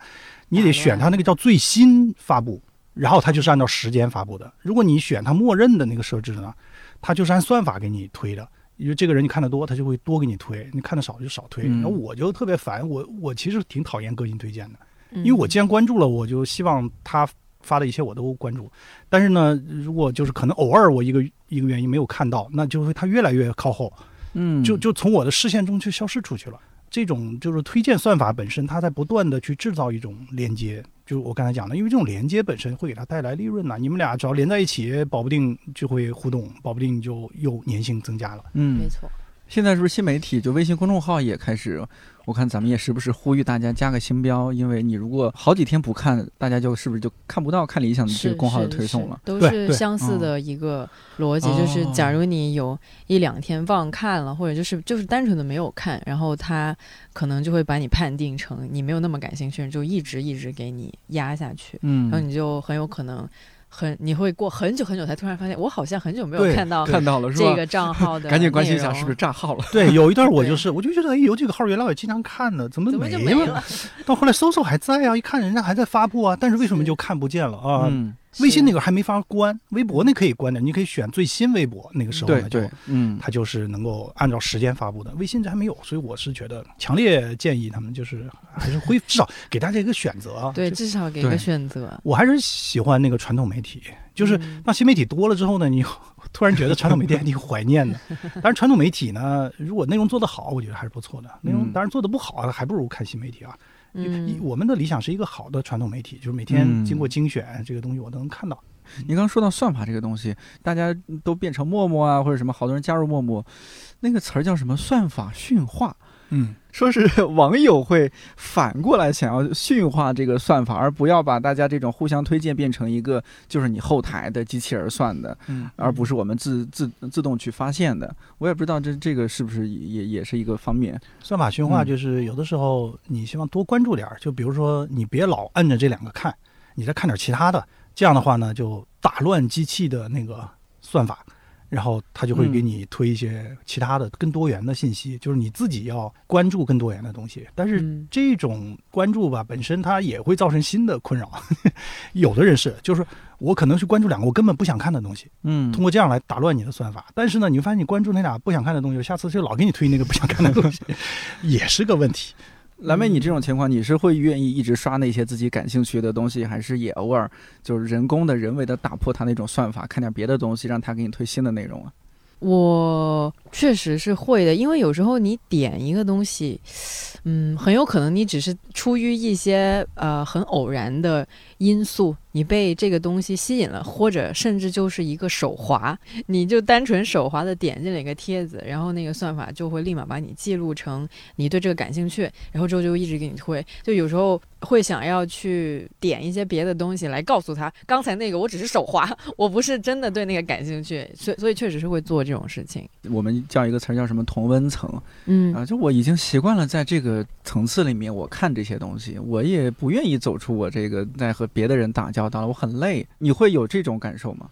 你得选他那个叫最新发布，然后他就是按照时间发布的。如果你选他默认的那个设置呢，他就是按算法给你推的。因为这个人你看的多，他就会多给你推；你看的少就少推。嗯然后我就特别烦，我我其实挺讨厌个性推荐的。因因为我既然关注了，我就希望他发的一些我都关注。但是呢，如果就是可能偶尔我一个一个原因没有看到，那就会他越来越靠后，嗯就就从我的视线中就消失出去了。这种就是推荐算法本身，它在不断的去制造一种连接，就是我刚才讲的，因为这种连接本身会给它带来利润呐、你们俩只要连在一起，保不定就会互动，保不定就又粘性增加了。嗯没，错，现在是不是新媒体就微信公众号也开始？我看咱们也时不时呼吁大家加个星标，因为你如果好几天不看，大家就是不是就看不到看理想的这个公号的推送了？都是相似的一个逻辑，哦就是假如你有一两天忘看了，或者就是就是单纯的没有看，然后他可能就会把你判定成你没有那么感兴趣，就一直一直给你压下去，嗯然后你就很有可能很你会过很久很久才突然发现，我好像很久没有看到看到了是吧？这个账号的，赶紧关心一下是不是。炸号了？对，有一段我就是，我就觉得，哎，有这个号原来我经常看的，怎么怎么就没没了？到后来搜搜还在啊，一看人家还在发布啊，但是为什么就看不见了啊？嗯，微信那个还没法关，微博那可以关的，你可以选最新微博，那个时候呢就嗯，它就是能够按照时间发布的。微信这还没有，所以我是觉得强烈建议他们就是还是恢至少给大家一个选择啊。对，至少给对个选择。我还是喜欢那个传统媒体，就是嗯当新媒体多了之后呢，你突然觉得传统媒体还挺怀念的。当然，传统媒体呢，如果内容做得好，我觉得还是不错的。内容嗯当然做得不好，还不如看新媒体啊。一嗯，我们的理想是一个好的传统媒体，就是每天嗯经过精选，这个东西我都能看到。您刚说到算法这个东西，大家都变成陌陌啊，或者什么，好多人加入陌陌，那个词儿叫什么？算法驯化。嗯，说是 网友会反过来想要驯化这个算法，而不要把大家这种互相推荐变成一个就是你后台的机器人算的，嗯，而不是我们自自自动去发现的。我也不知道这这个是不是也也是一个方面。算法驯化嗯就是有的时候你希望多关注点儿，就比如说你别老摁着这两个看，你再看点其他的，这样的话呢就打乱机器的那个算法。然后他就会给你推一些其他的更多元的信息，就是你自己要关注更多元的东西。但是嗯这种关注吧，本身它也会造成新的困扰。有的人是，就是我可能去关注两个我根本不想看的东西，嗯通过这样来打乱你的算法。但是呢，你会发现你关注那俩不想看的东西，下次就老给你推那个不想看的东西，也是个问题。蓝莓，你这种情况，你是会愿意一直刷那些自己感兴趣的东西，还是也偶尔就是人工的、人为的打破它那种算法，看点别的东西，让它给你推新的内容啊？我确实是会的，因为有时候你点一个东西，嗯，很有可能你只是出于一些呃很偶然的因素，你被这个东西吸引了，或者甚至就是一个手滑，你就单纯手滑的点进了一个帖子，然后那个算法就会立马把你记录成你对这个感兴趣，然后之后就一直给你推，就有时候会想要去点一些别的东西来告诉他，刚才那个我只是手滑，我不是真的对那个感兴趣，所以所以确实是会做这种事情。我们叫一个词儿叫什么同温层。嗯。啊，就我已经习惯了在这个层次里面，我看这些东西，我也不愿意走出我这个在和别的人打交道了，我很累。你会有这种感受吗？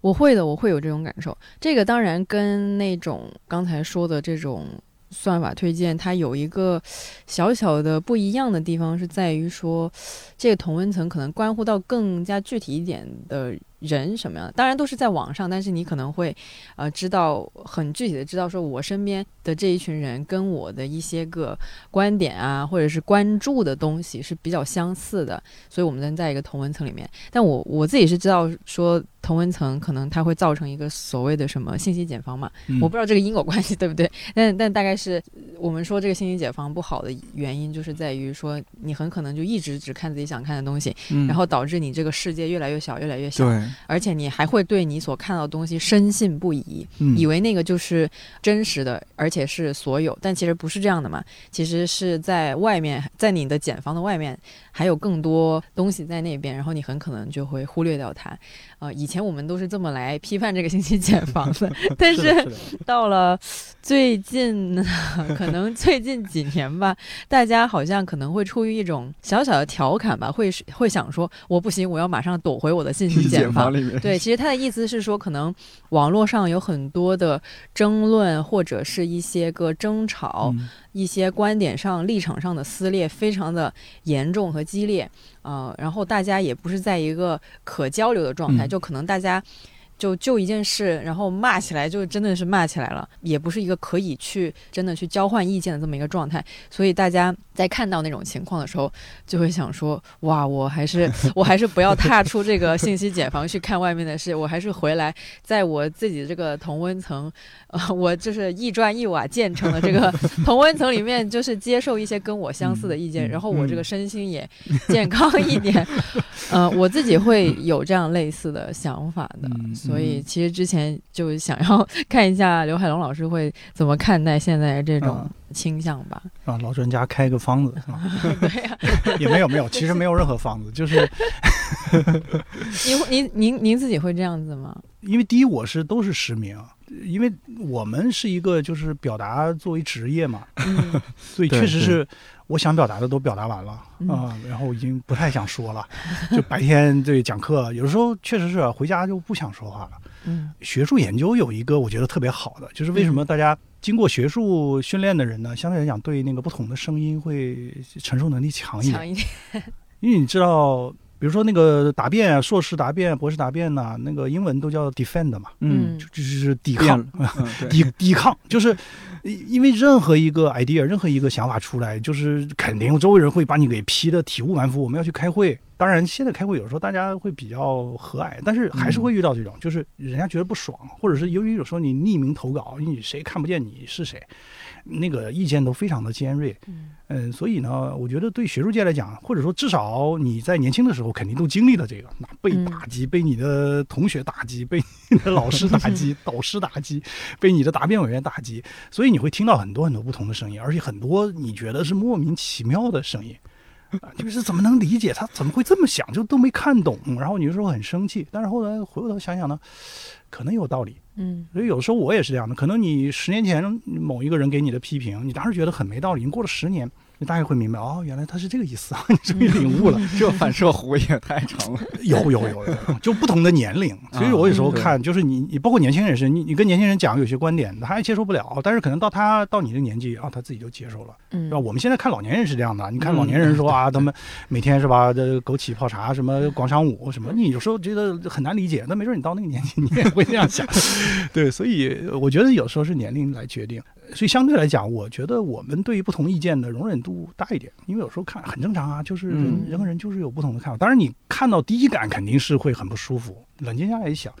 我会的，我会有这种感受。这个当然跟那种刚才说的这种算法推荐，它有一个小小的不一样的地方，是在于说，这个同温层可能关乎到更加具体一点的人什么样的。当然都是在网上，但是你可能会呃知道很具体的知道，说我身边的这一群人跟我的一些个观点啊，或者是关注的东西是比较相似的，所以我们能在一个同文层里面。但我我自己是知道说同文层可能它会造成一个所谓的什么信息茧房嘛，嗯我不知道这个因果关系对不对，但但大概是呃我们说这个信息茧房不好的原因，就是在于说你很可能就一直只看自己想看的东西，嗯然后导致你这个世界越来越小，越来越小。对，而且你还会对你所看到的东西深信不疑，以为那个就是真实的，而且是所有，但其实不是这样的嘛。其实是在外面，在你的茧房的外面，还有更多东西在那边，然后你很可能就会忽略掉它。啊，以前我们都是这么来批判这个信息茧房的，但是 到了最近，可能最近几年吧，大家好像可能会出于一种小小的调侃吧，会会想说，我不行，我要马上躲回我的信息 茧房里面。对，其实他的意思是说，可能网络上有很多的争论，或者是一些个争吵，一些观点上、立场上的撕裂，非常的严重和激烈。呃，然后大家也不是在一个可交流的状态，就可能大家就就一件事，然后骂起来就真的是骂起来了，也不是一个可以去真的去交换意见的这么一个状态，所以大家。在看到那种情况的时候，就会想说：哇，我还是我还是不要踏出这个信息茧房去看外面的事，我还是回来，在我自己这个同温层，呃，我就是一砖一瓦建成的这个 同温层里面，就是接受一些跟我相似的意见，然后我这个身心也健康一点。呃，我自己会有这样类似的想法的，所以其实之前就想要 看一下刘海龙老师会怎么看待现在这种。倾向吧，让老专家开个方子，对呀，也没有没有，其实没有任何方子，就是，您您您您自己会这样子吗？因为第一，我是都是实名，因为我们是一个就是表达作为职业嘛，所以确实是我想表达的都表达完了啊，然后已经不太想说了，就白天对讲课，有的时候确实是回家就不想说话了。嗯，学术研究有一个我觉得特别好的，就是为什么大家。经过学术训练的人呢，相对来讲对那个不同的声音会承受能力强一点。强一点，因为你知道，比如说那个答辩，硕士答辩、博士答辩呢，那个英文都叫 defend 嘛，嗯，就是抵抗，抵抵抗，就是因为任何一个 idea，任何一个想法出来，就是肯定周围人会把你给批的体无完肤。我们要去开会。当然，现在开会有时候大家会比较和蔼，但是还是会遇到这种，就是人家觉得不爽，或者是由于有时候你匿名投稿，你谁看不见你是谁，那个意见都非常的尖锐。嗯，所以呢，我觉得对学术界来讲，或者说至少你在年轻的时候肯定都经历了这个，那被打击，被你的同学打击，被你的老师打击，导师打击，被你的答辩委员打击，所以你会听到很多很多不同的声音，而且很多你觉得是莫名其妙的声音。就是怎么能理解他怎么会这么想，就都没看懂，然后你就说很生气，但是后来回过头想想呢，可能有道理，嗯，所以有时候我也是这样的，可能你十年前某一个人给你的批评，你当时觉得很没道理，你过了十年。你大概会明白哦，原来他是这个意思啊！你终于领悟了，这反射弧也太长了。有有有有，就不同的年龄，其实我有时候看，就是你你包括年轻人也是，你你跟年轻人讲有些观点，他还接受不了，但是可能到他到你的年纪啊，他自己就接受了，嗯，吧？我们现在看老年人是这样的，你看老年人说啊，他们每天是吧，这枸杞泡茶，什么广场舞，什么，你有时候觉得很难理解，那没准你到那个年纪，你也会这样想，对，所以我觉得有时候是年龄来决定。所以相对来讲，我觉得我们对于不同意见的容忍度大一点，因为有时候看很正常啊，就是人人和人就是有不同的看法。当然，你看到第一感肯定是会很不舒服，冷静下来一想，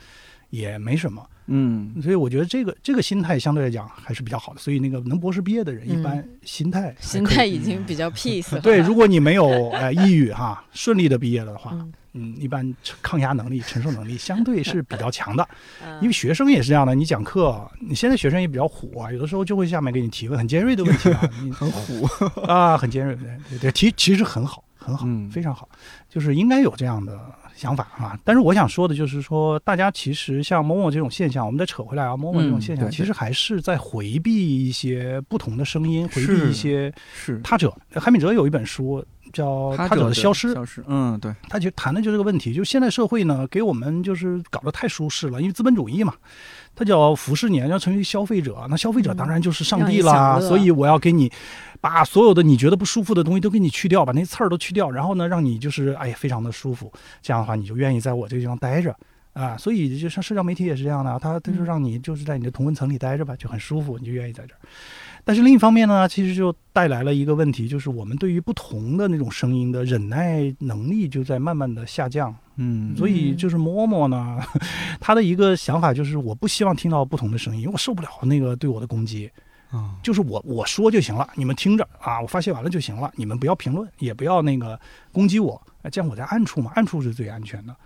也没什么。嗯，所以我觉得这个这个心态相对来讲还是比较好的。所以那个能博士毕业的人，一般心态心态已经比较 peace 了。对，如果你没有呃抑郁哈，顺利的毕业了的话。嗯，一般抗压能力、承受能力相对是比较强的，因为学生也是这样的。你讲课，你现在学生也比较虎啊，有的时候就会下面给你提问很尖锐的问题啊，你很虎 啊，很尖锐，对对对，提其实很好，很好，非常好，就是应该有这样的想法啊。但是我想说的就是说，大家其实像某某这种现象，我们再扯回来啊，某某这种现象，其实还是在回避一些不同的声音，回避一些是他者。韩敏哲有一本书。叫他者的消失，消失。嗯，对，他就谈的就这个问题，就现在社会呢，给我们就是搞得太舒适了，因为资本主义嘛，他叫服侍你，要成为消费者，那消费者当然就是上帝啦，所以我要给你把所有的你觉得不舒服的东西都给你去掉，把那刺儿都去掉，然后呢，让你就是哎呀非常的舒服，这样的话你就愿意在我这个地方待着啊，所以就像社交媒体也是这样的，他他就让你就是在你的同温层里待着吧，就很舒服，你就愿意在这儿。但是另一方面呢，其实就带来了一个问题，就是我们对于不同的那种声音的忍耐能力就在慢慢的下降。嗯，所以就是默默呢，他的一个想法就是，我不希望听到不同的声音，因为我受不了那个对我的攻击。啊，就是我我说就行了，你们听着啊，我发泄完了就行了，你们不要评论，也不要那个攻击我，这样我在暗处嘛，暗处是最安全的。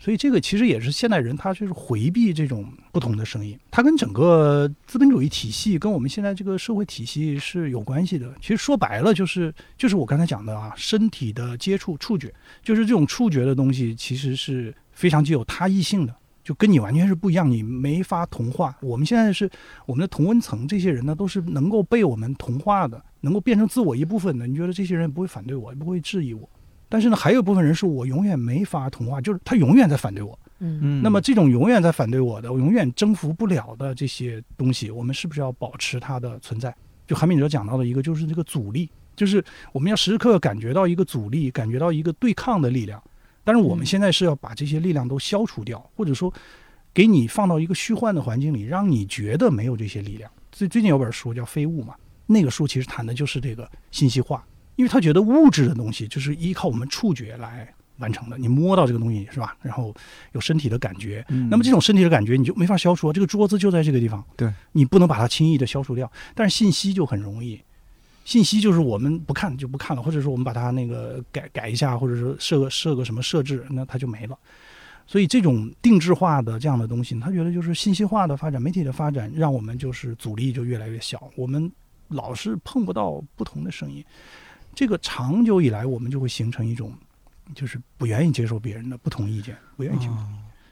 所以这个其实也是现代人他就是回避这种不同的声音，它跟整个资本主义体系跟我们现在这个社会体系是有关系的。其实说白了就是就是我刚才讲的啊，身体的接触触觉，就是这种触觉的东西其实是非常具有他异性的，就跟你完全是不一样，你没法同化。我们现在是我们的同温层这些人呢，都是能够被我们同化的，能够变成自我一部分的。你觉得这些人不会反对我，也不会质疑我。但是呢，还有部分人是我永远没法同化，就是他永远在反对我。嗯那么这种永远在反对我的，我永远征服不了的这些东西，我们是不是要保持它的存在？就韩敏哲讲到的一个，就是这个阻力，就是我们要时时刻刻感觉到一个阻力，感觉到一个对抗的力量。但是我们现在是要把这些力量都消除掉，或者说给你放到一个虚幻的环境里，让你觉得没有这些力量。最最近有本书叫《非物》嘛，那个书其实谈的就是这个信息化。因为他觉得物质的东西就是依靠我们触觉来完成的，你摸到这个东西是吧？然后有身体的感觉，那么这种身体的感觉你就没法消除。这个桌子就在这个地方，对你不能把它轻易的消除掉。但是信息就很容易，信息就是我们不看就不看了，或者说我们把它那个改改一下，或者说设个设个什么设置，那它就没了。所以这种定制化的这样的东西，他觉得就是信息化的发展、媒体的发展，让我们就是阻力就越来越小，我们老是碰不到不同的声音。这个长久以来，我们就会形成一种，就是不愿意接受别人的不同意见，不愿意听。哦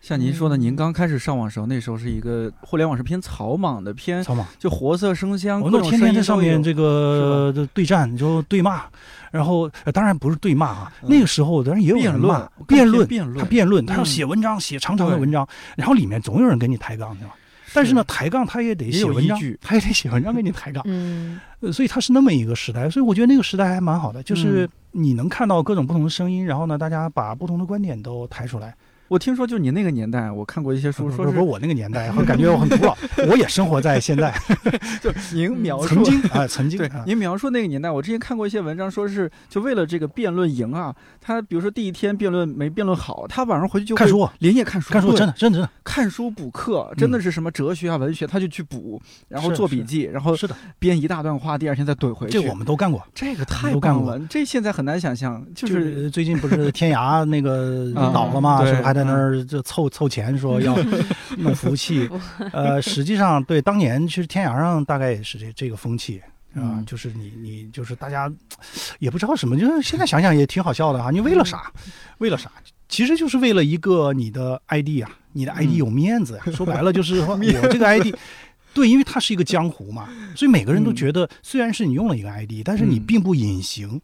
像您说的，您刚开始上网时候，那时候是一个互联网是偏草莽的，偏草莽，就活色生香，我们都天天在上面这个个对战，就对骂，然后当然不是对骂啊，那个时候当然也有人骂，辩论，辩论，他辩论，他要写文章，写长长的文章，然后里面总有人跟你抬杠，对吧？但是呢，抬杠他也得写文章，他也得写文章给你抬杠，嗯，所以他是那么一个时代，所以我觉得那个时代还蛮好的，就是你能看到各种不同的声音，然后呢，大家把不同的观点都抬出来。我听说，就你那个年代，我看过一些书，说是我那个年代，感觉我很古老。我也生活在现在 就您描述曾经啊，曾经对您描述那个年代，我之前看过一些文章，说是就为了这个辩论赢啊，他比如说第一天辩论没辩论好，他晚上回去就看书，连夜看书，看书真的真的看书补课，真的是什么哲学啊、文学，他就去补，然后做笔记，然后是的编一大段话，第二天再怼回去。这我们都干过，这个太都干过，这现在很难想象。就是最近不是天涯那个 倒了吗？是还在那儿就凑。凑凑钱说要 弄服务器，呃，实际上对当年其实天涯上大概也是这这个风气啊，就是你你就是大家也不知道什么，就是现在想想也挺好笑的哈。你为了啥？为了啥？其实就是为了一个你的 ID 啊，你的 ID 有面子呀。说白了就是说 我这个 ID，对，因为它是一个江湖嘛，所以每个人都觉得虽然是你用了一个 ID，但是你并不隐形。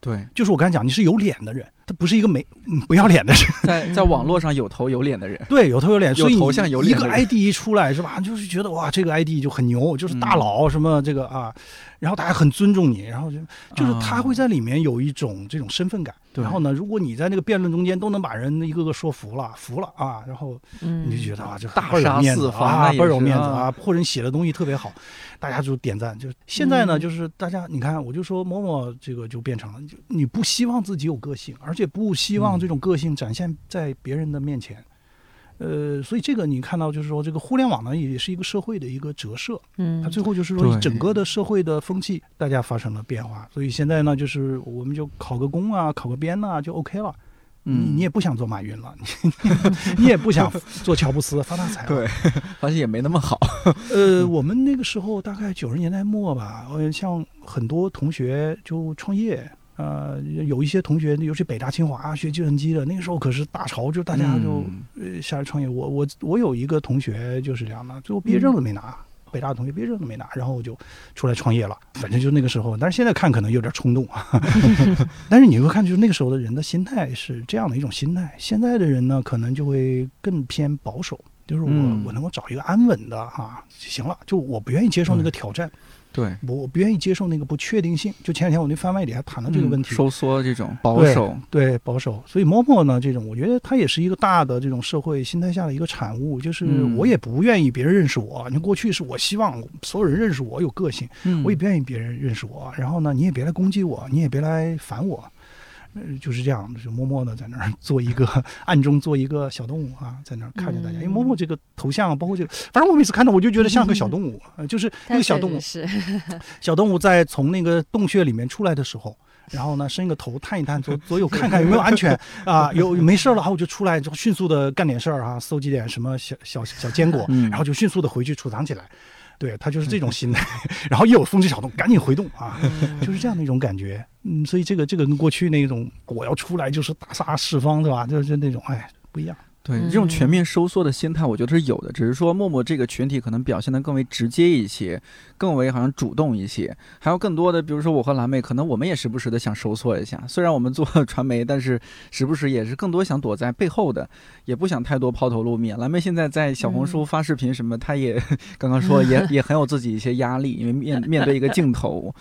对，就是我刚才讲，你是有脸的人，他不是一个没不要脸的人，在在网络上有头有脸的人，对，有头有脸，有头像有脸，一个 ID 一出来是吧，就是觉得哇，这个 ID 就很牛，就是大佬什么这个啊，然后大家很尊重你，然后就就是他会在里面有一种这种身份感。然后呢，如果你在那个辩论中间都能把人一个个说服了，服了啊，然后你就觉得啊，就大有面子啊，倍儿有面子啊，或者你写的东西特别好，大家就点赞。就现在呢，就是大家你看，我就说某某这个就变成了，就你不希望自己有个性，而且不希望这种个性展现在别人的面前。呃，所以这个你看到，就是说这个互联网呢，也是一个社会的一个折射。嗯，它最后就是说整个的社会的风气，大家发生了变化。所以现在呢，就是我们就考个公啊，考个编呐，就 OK 了。嗯，你也不想做马云了，你 也不想做乔布斯发大财了。对，发现也没那么好。呃，我们那个时候大概九十年代末吧，呃，像很多同学就创业。呃，有一些同学，尤其北大、清华学计算机的，那个时候可是大潮，就大家就呃下来创业。我我我有一个同学就是这样的，最后毕业证都没拿，北大的同学毕业证都没拿，然后我就出来创业了。反正就那个时候，但是现在看可能有点冲动啊。但是你会看，就是那个时候的人的心态是这样的一种心态。现在的人呢，可能就会更偏保守，就是我我能够找一个安稳的哈，行了，就我不愿意接受那个挑战。对，我我不愿意接受那个不确定性。就前两天我那番外里还谈了这个问题，收缩这种保守，对保守。所以 Momo 呢，这种我觉得它也是一个大的这种社会心态下的一个产物。就是我也不愿意别人认识我。你过去是我希望所有人认识我有个性，我也不愿意别人认识我。然后呢，你也别来攻击我，你也别来烦我。就是这样，就默默的在那儿做一个暗中做一个小动物啊，在那儿看着大家。因为默默这个头像，包括这个，反正我每次看到我就觉得像个小动物，就是那个小动物，是小动物在从那个洞穴里面出来的时候，然后呢伸一个头探一探左左右看看有没有安全啊，有没事了，然后我就出来，就迅速的干点事儿啊，搜集点什么小小小坚果，然后就迅速的回去储藏起来。对他就是这种心态，然后一有风吹草动，赶紧回洞啊，就是这样的一种感觉。嗯，所以这个这个跟过去那种我要出来就是大杀四方，对吧？就是那种哎不一样。对这种全面收缩的心态，我觉得是有的，只是说默默这个群体可能表现的更为直接一些，更为好像主动一些，还有更多的，比如说我和蓝妹，可能我们也时不时的想收缩一下。虽然我们做传媒，但是时不时也是更多想躲在背后的，也不想太多抛头露面。蓝妹现在在小红书发视频什么，她也 刚刚说也 也很有自己一些压力，因为面面对一个镜头。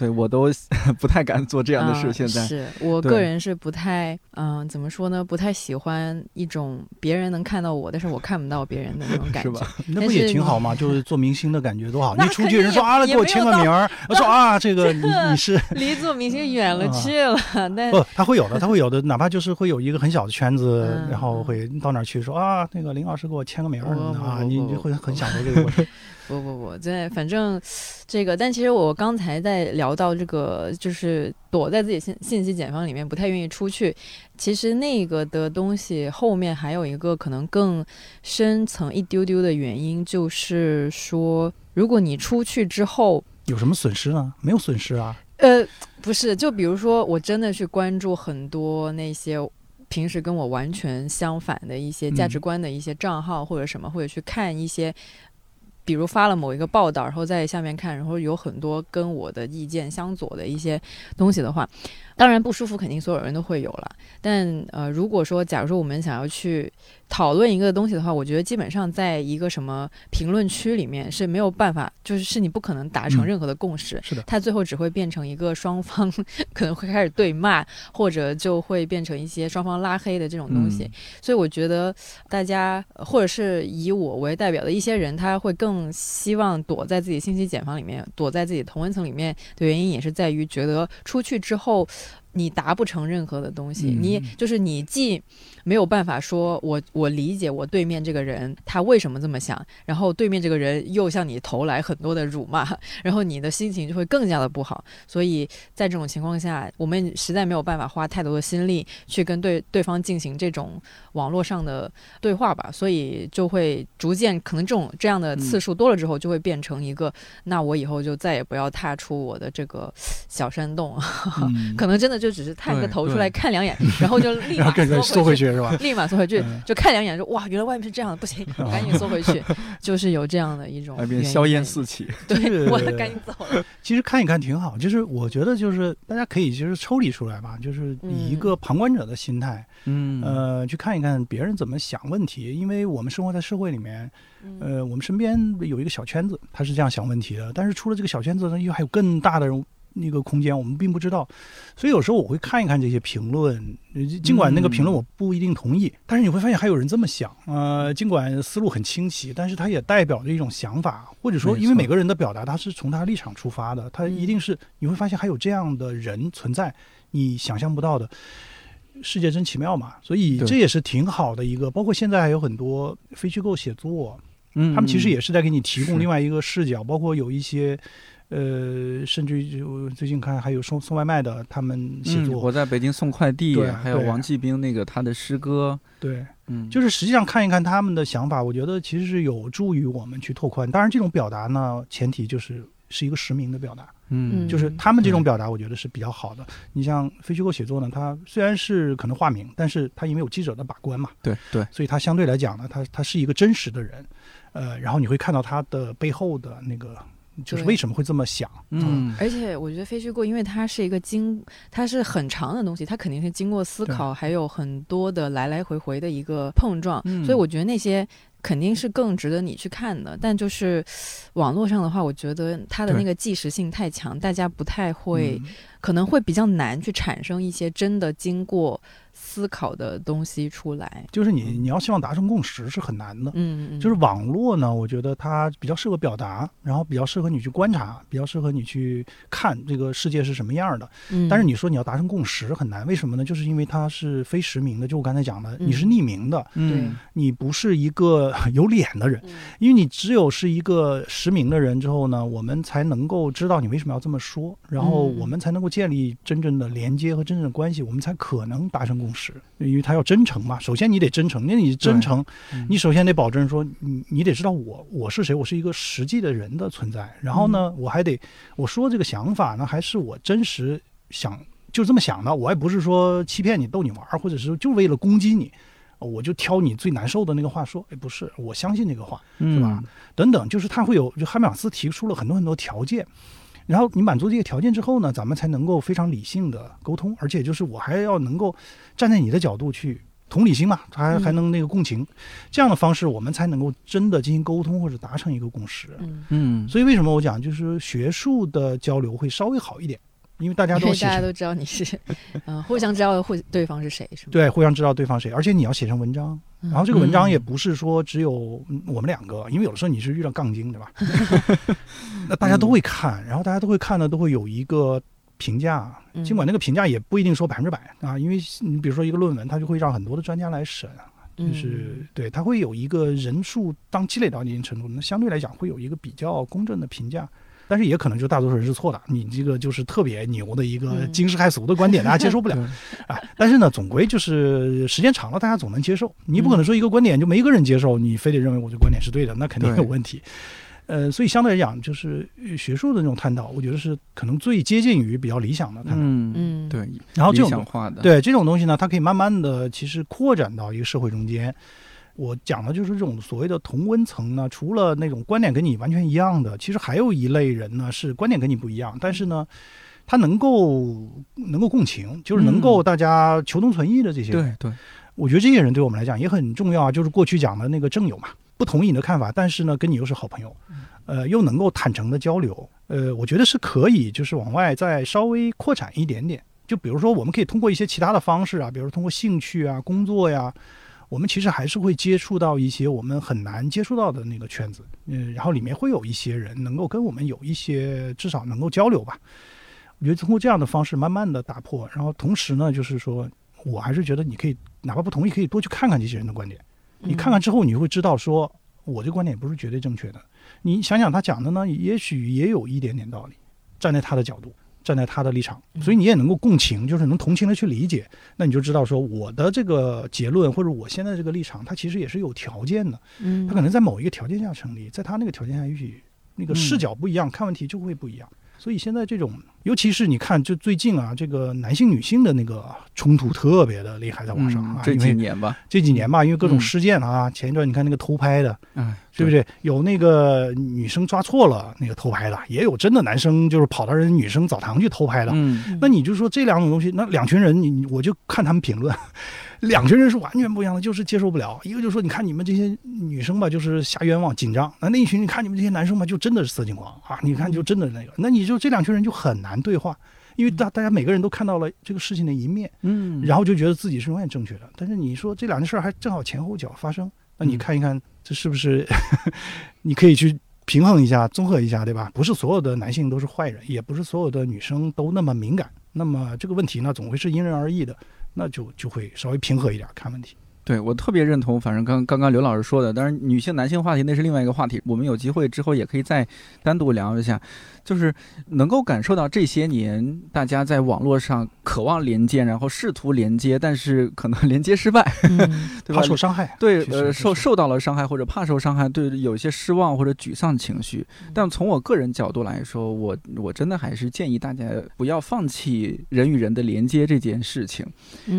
对我都 不太敢做这样的事。现在是我个人是不太，嗯，怎么说呢？不太喜欢一种别人能看到我，但是我看不到别人的那种感觉。是吧 那不也挺好吗？就是做明星的感觉多好。你出去人说啊，给我签个名儿。我说啊，这个你你是离做明星远了去了。但不，他会有的，他会有的，哪怕就是会有一个很小的圈子，然后会到哪儿去说啊，那个林老师给我签个名儿啊，你你会很享受这个过程。不不不，在反正这个，但其实我刚才在聊到这个，就是躲在自己信信息茧房里面，不太愿意出去。其实那个的东西后面还有一个可能更深层一丢丢的原因，就是说，如果你出去之后有什么损失呢？没有损失啊。呃，不是，就比如说，我真的去关注很多那些平时跟我完全相反的一些价值观的一些账号或者什么，或者去看一些。比如发了某一个报道，然后在下面看，然后有很多跟我的意见相左的一些东西的话。当然不舒服，肯定所有人都会有了。但呃，如果说假如说我们想要去讨论一个东西的话，我觉得基本上在一个什么评论区里面是没有办法，就是是你不可能达成任何的共识。是的，它最后只会变成一个双方 可能会开始对骂，或者就会变成一些双方拉黑的这种东西。所以我觉得大家或者是以我为代表的一些人，他会更希望躲在自己信息茧房里面，躲在自己同温层里面的原因，也是在于觉得出去之后。你达不成任何的东西，你就是你既。没有办法说，我我理解我对面这个人他为什么这么想，然后对面这个人又向你投来很多的辱骂，然后你的心情就会更加的不好。所以在这种情况下，我们实在没有办法花太多的心力去跟对对方进行这种网络上的对话吧，所以就会逐渐可能这种这样的次数多了之后，就会变成一个，那我以后就再也不要踏出我的这个小山洞，可能真的就只是探个头出来看两眼，然后就立马 缩回去。是吧？立马缩回去，就看两眼，说哇，原来外面是这样的，不行，赶紧缩回去。就是有这样的一种，外边硝烟四起，对，我赶紧走了。其实看一看挺好，就是我觉得就是大家可以就是抽离出来吧，就是以一个旁观者的心态，嗯，呃，去看一看别人怎么想问题。因为我们生活在社会里面，呃，我们身边有一个小圈子，他是这样想问题的。但是出了这个小圈子呢，又还有更大的人。那个空间我们并不知道，所以有时候我会看一看这些评论，尽管那个评论我不一定同意，但是你会发现还有人这么想，呃，尽管思路很清晰，但是它也代表着一种想法，或者说，因为每个人的表达他是从他立场出发的，他一定是你会发现还有这样的人存在，你想象不到的，世界真奇妙嘛，所以这也是挺好的一个，包括现在还有很多非虚构写作，嗯，他们其实也是在给你提供另外一个视角，包括有一些。呃，甚至于就最近看还有送送外卖的，他们写作。我在北京送快递，还有王继兵那个他的诗歌。对，嗯，就是实际上看一看他们的想法，我觉得其实是有助于我们去拓宽。当然，这种表达呢，前提就是是一个实名的表达。嗯，就是他们这种表达，我觉得是比较好的。你像非虚构写作呢，它虽然是可能化名，但是它因为有记者的把关嘛，对对，所以它相对来讲呢，它它是一个真实的人。呃，然后你会看到他的背后的那个。就是为什么会这么想？嗯，而且我觉得非虚构，因为它是一个经，它是很长的东西，它肯定是经过思考，还有很多的来来回回的一个碰撞，所以我觉得那些肯定是更值得你去看的。但就是网络上的话，我觉得它的那个即时性太强，大家不太会，可能会比较难去产生一些真的经过。思考的东西出来，就是你你要希望达成共识是很难的。嗯嗯，就是网络呢，我觉得它比较适合表达，然后比较适合你去观察，比较适合你去看这个世界是什么样的。嗯，但是你说你要达成共识很难，为什么呢？就是因为它是非实名的，就我刚才讲的，你是匿名的，嗯，你不是一个 有脸的人，因为你只有是一个实名的人之后呢，我们才能够知道你为什么要这么说，然后我们才能够建立真正的连接和真正的关系，我们才可能达成共识。因为他要真诚嘛，首先你得真诚，那你真诚，你首先得保证说，你你得知道我我是谁，我是一个实际的人的存在。然后呢，我还得我说这个想法呢，还是我真实想就这么想的，我也不是说欺骗你逗你玩，或者是就为了攻击你。我就挑你最难受的那个话说，哎，不是，我相信这个话，是吧？等等，就是他会有，就哈马斯提出了很多很多条件，然后你满足这些条件之后呢，咱们才能够非常理性的沟通，而且就是我还要能够站在你的角度去同理心嘛，还还能那个共情，这样的方式我们才能够真的进行沟通或者达成一个共识。嗯，所以为什么我讲就是学术的交流会稍微好一点？因为大家都 大家都知道你是，嗯，互相知道互对方是谁，是吗？对，互相知道对方谁，而且你要写成文章，然后这个文章也不是说只有我们两个，因为有的时候你是遇到杠精，对吧？那大家都会看，然后大家都会看呢，都会有一个评价，尽管那个评价也不一定说百分之百啊，因为你比如说一个论文，它就会让很多的专家来审，就是对，它会有一个人数当积累到一定程度，那相对来讲会有一个比较公正的评价。但是也可能就大多数人是错的，你这个就是特别牛的一个惊世骇俗的观点，大家接受不了 啊。但是呢，总归就是时间长了，大家总能接受。你不可能说一个观点就没一个人接受，你非得认为我这观点是对的，那肯定有问题。呃，所以相对来讲，就是学术的那种探讨，我觉得是可能最接近于比较理想的探讨。嗯嗯，对。然后这种的，对这种东西呢，它可以慢慢的其实扩展到一个社会中间。我讲的就是这种所谓的同温层呢，除了那种观点跟你完全一样的，其实还有一类人呢，是观点跟你不一样，但是呢，他能够能够共情，就是能够大家求同存异的这些。对对，我觉得这些人对我们来讲也很重要啊，就是过去讲的那个正友嘛，不同意你的看法，但是呢，跟你又是好朋友，呃，又能够坦诚的交流，呃，我觉得是可以，就是往外再稍微扩展一点点。就比如说，我们可以通过一些其他的方式啊，比如通过兴趣啊、工作呀。我们其实还是会接触到一些我们很难接触到的那个圈子，嗯，然后里面会有一些人能够跟我们有一些至少能够交流吧。我觉得通过这样的方式慢慢的打破，然后同时呢，就是说我还是觉得你可以哪怕不同意，可以多去看看这些人的观点。你看看之后，你会知道说我这观点不是绝对正确的。你想想他讲的呢，也许也有一点点道理，站在他的角度。站在他的立场，所以你也能够共情，就是能同情的去理解，那你就知道说我的这个结论或者我现在这个立场，它其实也是有条件的，嗯，它可能在某一个条件下成立，在他那个条件下，也许那个视角不一样，看问题就会不一样。所以现在这种，尤其是你看，就最近啊，这个男性女性的那个冲突特别的厉害，在网上啊，这几年吧，这几年吧，因为各种事件啊，前一段你看那个偷拍的，嗯，对不对？有那个女生抓错了那个偷拍的，也有真的男生就是跑到人女生澡堂去偷拍的，嗯，那你就说这两种东西，那两群人，你我就看他们评论。两群人是完全不一样的，就是接受不了。一个就是说，你看你们这些女生吧，就是瞎冤枉、紧张；那那一群，你看你们这些男生吧，就真的是色情狂啊！你看，就真的那个，那你就这两群人就很难对话，因为大大家每个人都看到了这个事情的一面，嗯，然后就觉得自己是永远正确的。但是你说这两件事儿还正好前后脚发生，那你看一看这是不是？你可以去平衡一下、综合一下，对吧？不是所有的男性都是坏人，也不是所有的女生都那么敏感。那么这个问题呢，总会是因人而异的。那就就会稍微平和一点看问题。对我特别认同，反正刚刚刚刘老师说的，当然女性男性话题那是另外一个话题，我们有机会之后也可以再单独聊一下。就是能够感受到这些年大家在网络上渴望连接，然后试图连接，但是可能 连接失败，对吧？受伤害，对，呃，受受到了伤害或者怕受伤害，对，有些失望或者沮丧情绪。但从我个人角度来说，我我真的还是建议大家不要放弃人与人的连接这件事情。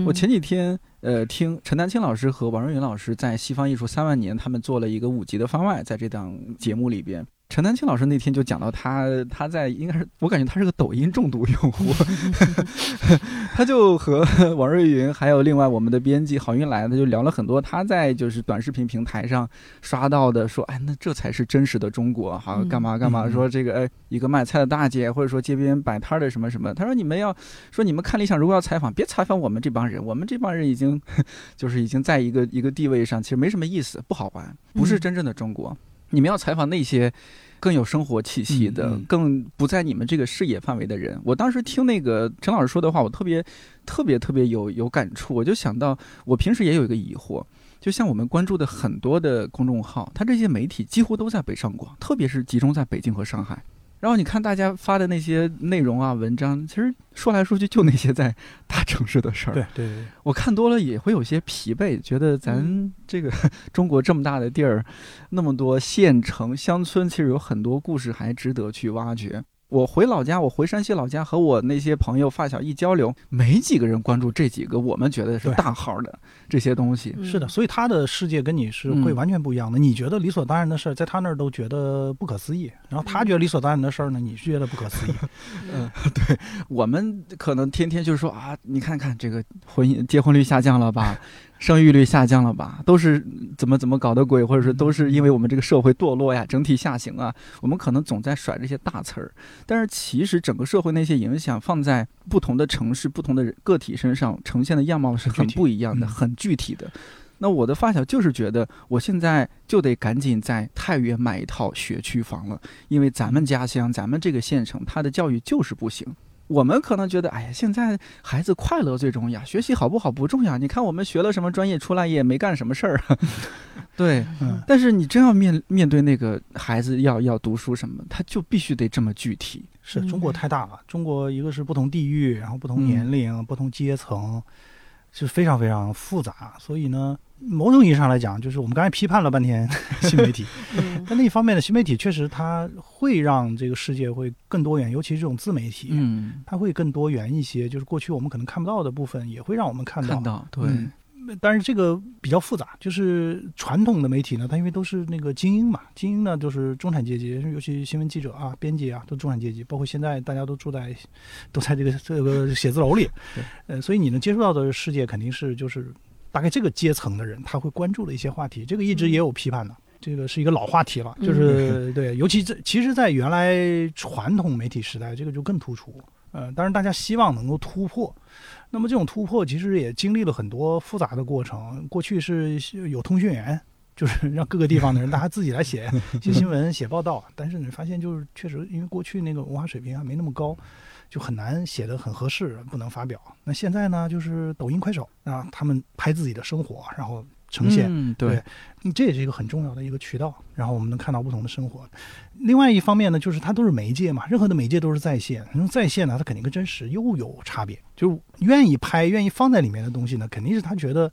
我前几天。呃，听陈丹青老师和王瑞云老师在《西方艺术三万年》，他们做了一个五集的番外，在这档节目里边。陈丹青老师那天就讲到他，他在应该是我感觉他是个抖音中毒用户，他就和王瑞云还有另外我们的编辑郝运来，他就聊了很多他在就是短视频平台上刷到的，说哎那这才是真实的中国，好干嘛干嘛，说这个哎一个卖菜的大姐，或者说街边摆摊的什么什么，他说你们要说你们看理想如果要采访，别采访我们这帮人，我们这帮人已经 就是已经在一个一个地位上，其实没什么意思，不好玩，不是真正的中国。你们要采访那些更有生活气息的、更不在你们这个视野范围的人。我当时听那个陈老师说的话，我特别、特别、特别有有感触。我就想到，我平时也有一个疑惑，就像我们关注的很多的公众号，它这些媒体几乎都在北上广，特别是集中在北京和上海。然后你看大家发的那些内容啊、文章，其实说来说去就那些在大城市的事儿。对对对，我看多了也会有些疲惫，觉得咱这个中国这么大的地儿，那么多县城、乡村，其实有很多故事还值得去挖掘。我回老家，我回山西老家，和我那些朋友发小一交流，没几个人关注这几个我们觉得是大号的这些东西。是的，所以他的世界跟你是会完全不一样的。你觉得理所当然的事儿，在他那儿都觉得不可思议，然后他觉得理所当然的事儿呢，你是觉得不可思议。嗯，对我们可能天天就是说啊，你看看这个婚姻结婚率下降了吧。生育率下降了吧？都是怎么怎么搞的鬼，或者说都是因为我们这个社会堕落呀，整体下行啊。我们可能总在甩这些大词儿，但是其实整个社会那些影响放在不同的城市、不同的个体身上呈现的样貌是很不一样的，很具体的。那我的发小就是觉得，我现在就得赶紧在太原买一套学区房了，因为咱们家乡、咱们这个县城，它的教育就是不行。我们可能觉得，哎呀，现在孩子快乐最重要，学习好不好不重要。你看我们学了什么专业，出来也没干什么事儿。对，但是你真要面面对那个孩子要要读书什么，他就必须得这么具体。是中国太大了，中国一个是不同地域，然后不同年龄、不同阶层，是非常非常复杂。所以呢。某种意义上来讲，就是我们刚才批判了半天 新媒体，但那一方面的新媒体确实它会让这个世界会更多元，尤其是这种自媒体，嗯，它会更多元一些。就是过去我们可能看不到的部分，也会让我们看到。看到，对。但是这个比较复杂，就是传统的媒体呢，它因为都是那个精英嘛，精英呢就是中产阶级，尤其新闻记者啊、编辑啊，都中产阶级。包括现在大家都住在，都在这个这个写字楼里，呃，所以你能接触到的世界肯定是就是。大概这个阶层的人，他会关注的一些话题，这个一直也有批判的，这个是一个老话题了，就是对，尤其在其实，在原来传统媒体时代，这个就更突出。呃，当然大家希望能够突破，那么这种突破其实也经历了很多复杂的过程。过去是有通讯员，就是让各个地方的人大家自己来写写新闻、写报道，但是你发现就是确实，因为过去那个文化水平还没那么高。就很难写的很合适，不能发表。那现在呢，就是抖音、快手啊，他们拍自己的生活，然后呈现。对，这也是一个很重要的一个渠道。然后我们能看到不同的生活。另外一方面呢，就是它都是媒介嘛，任何的媒介都是在线。那在线呢，它肯定跟真实又有差别。就愿意拍、愿意放在里面的东西呢，肯定是他觉得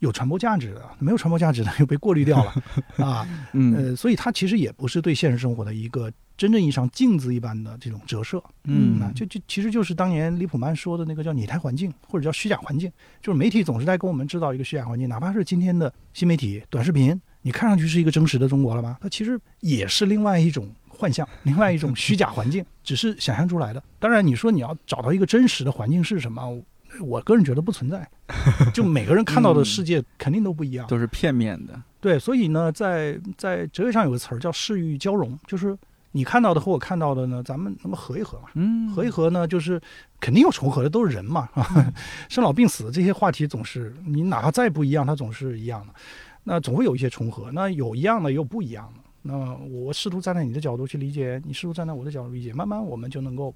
有传播价值的。没有传播价值的又被过滤掉了啊。嗯，呃，所以它其实也不是对现实生活的一个。真正意义上镜子一般的这种折射，嗯，就就其实就是当年李普曼说的那个叫拟态环境，或者叫虚假环境，就是媒体总是在给我们制造一个虚假环境，哪怕是今天的新媒体短视频，你看上去是一个真实的中国了吧？它其实也是另外一种幻象，另外一种虚假环境，只是想象出来的。当然，你说你要找到一个真实的环境是什么，我个人觉得不存在，就每个人看到的世界肯定都不一样，都是片面的。对，所以呢，在在哲学上有个词儿叫视域交融，就是。你看到的和我看到的呢，咱们那么合一合嘛？嗯，合一合呢，就是肯定有重合的，都是人嘛，啊，生老病死这些话题总是你哪怕再不一样，它总是一样的，那总会有一些重合。那有一样的，也有不一样的。那我试图站在你的角度去理解，你试图站在我的角度理解，慢慢我们就能够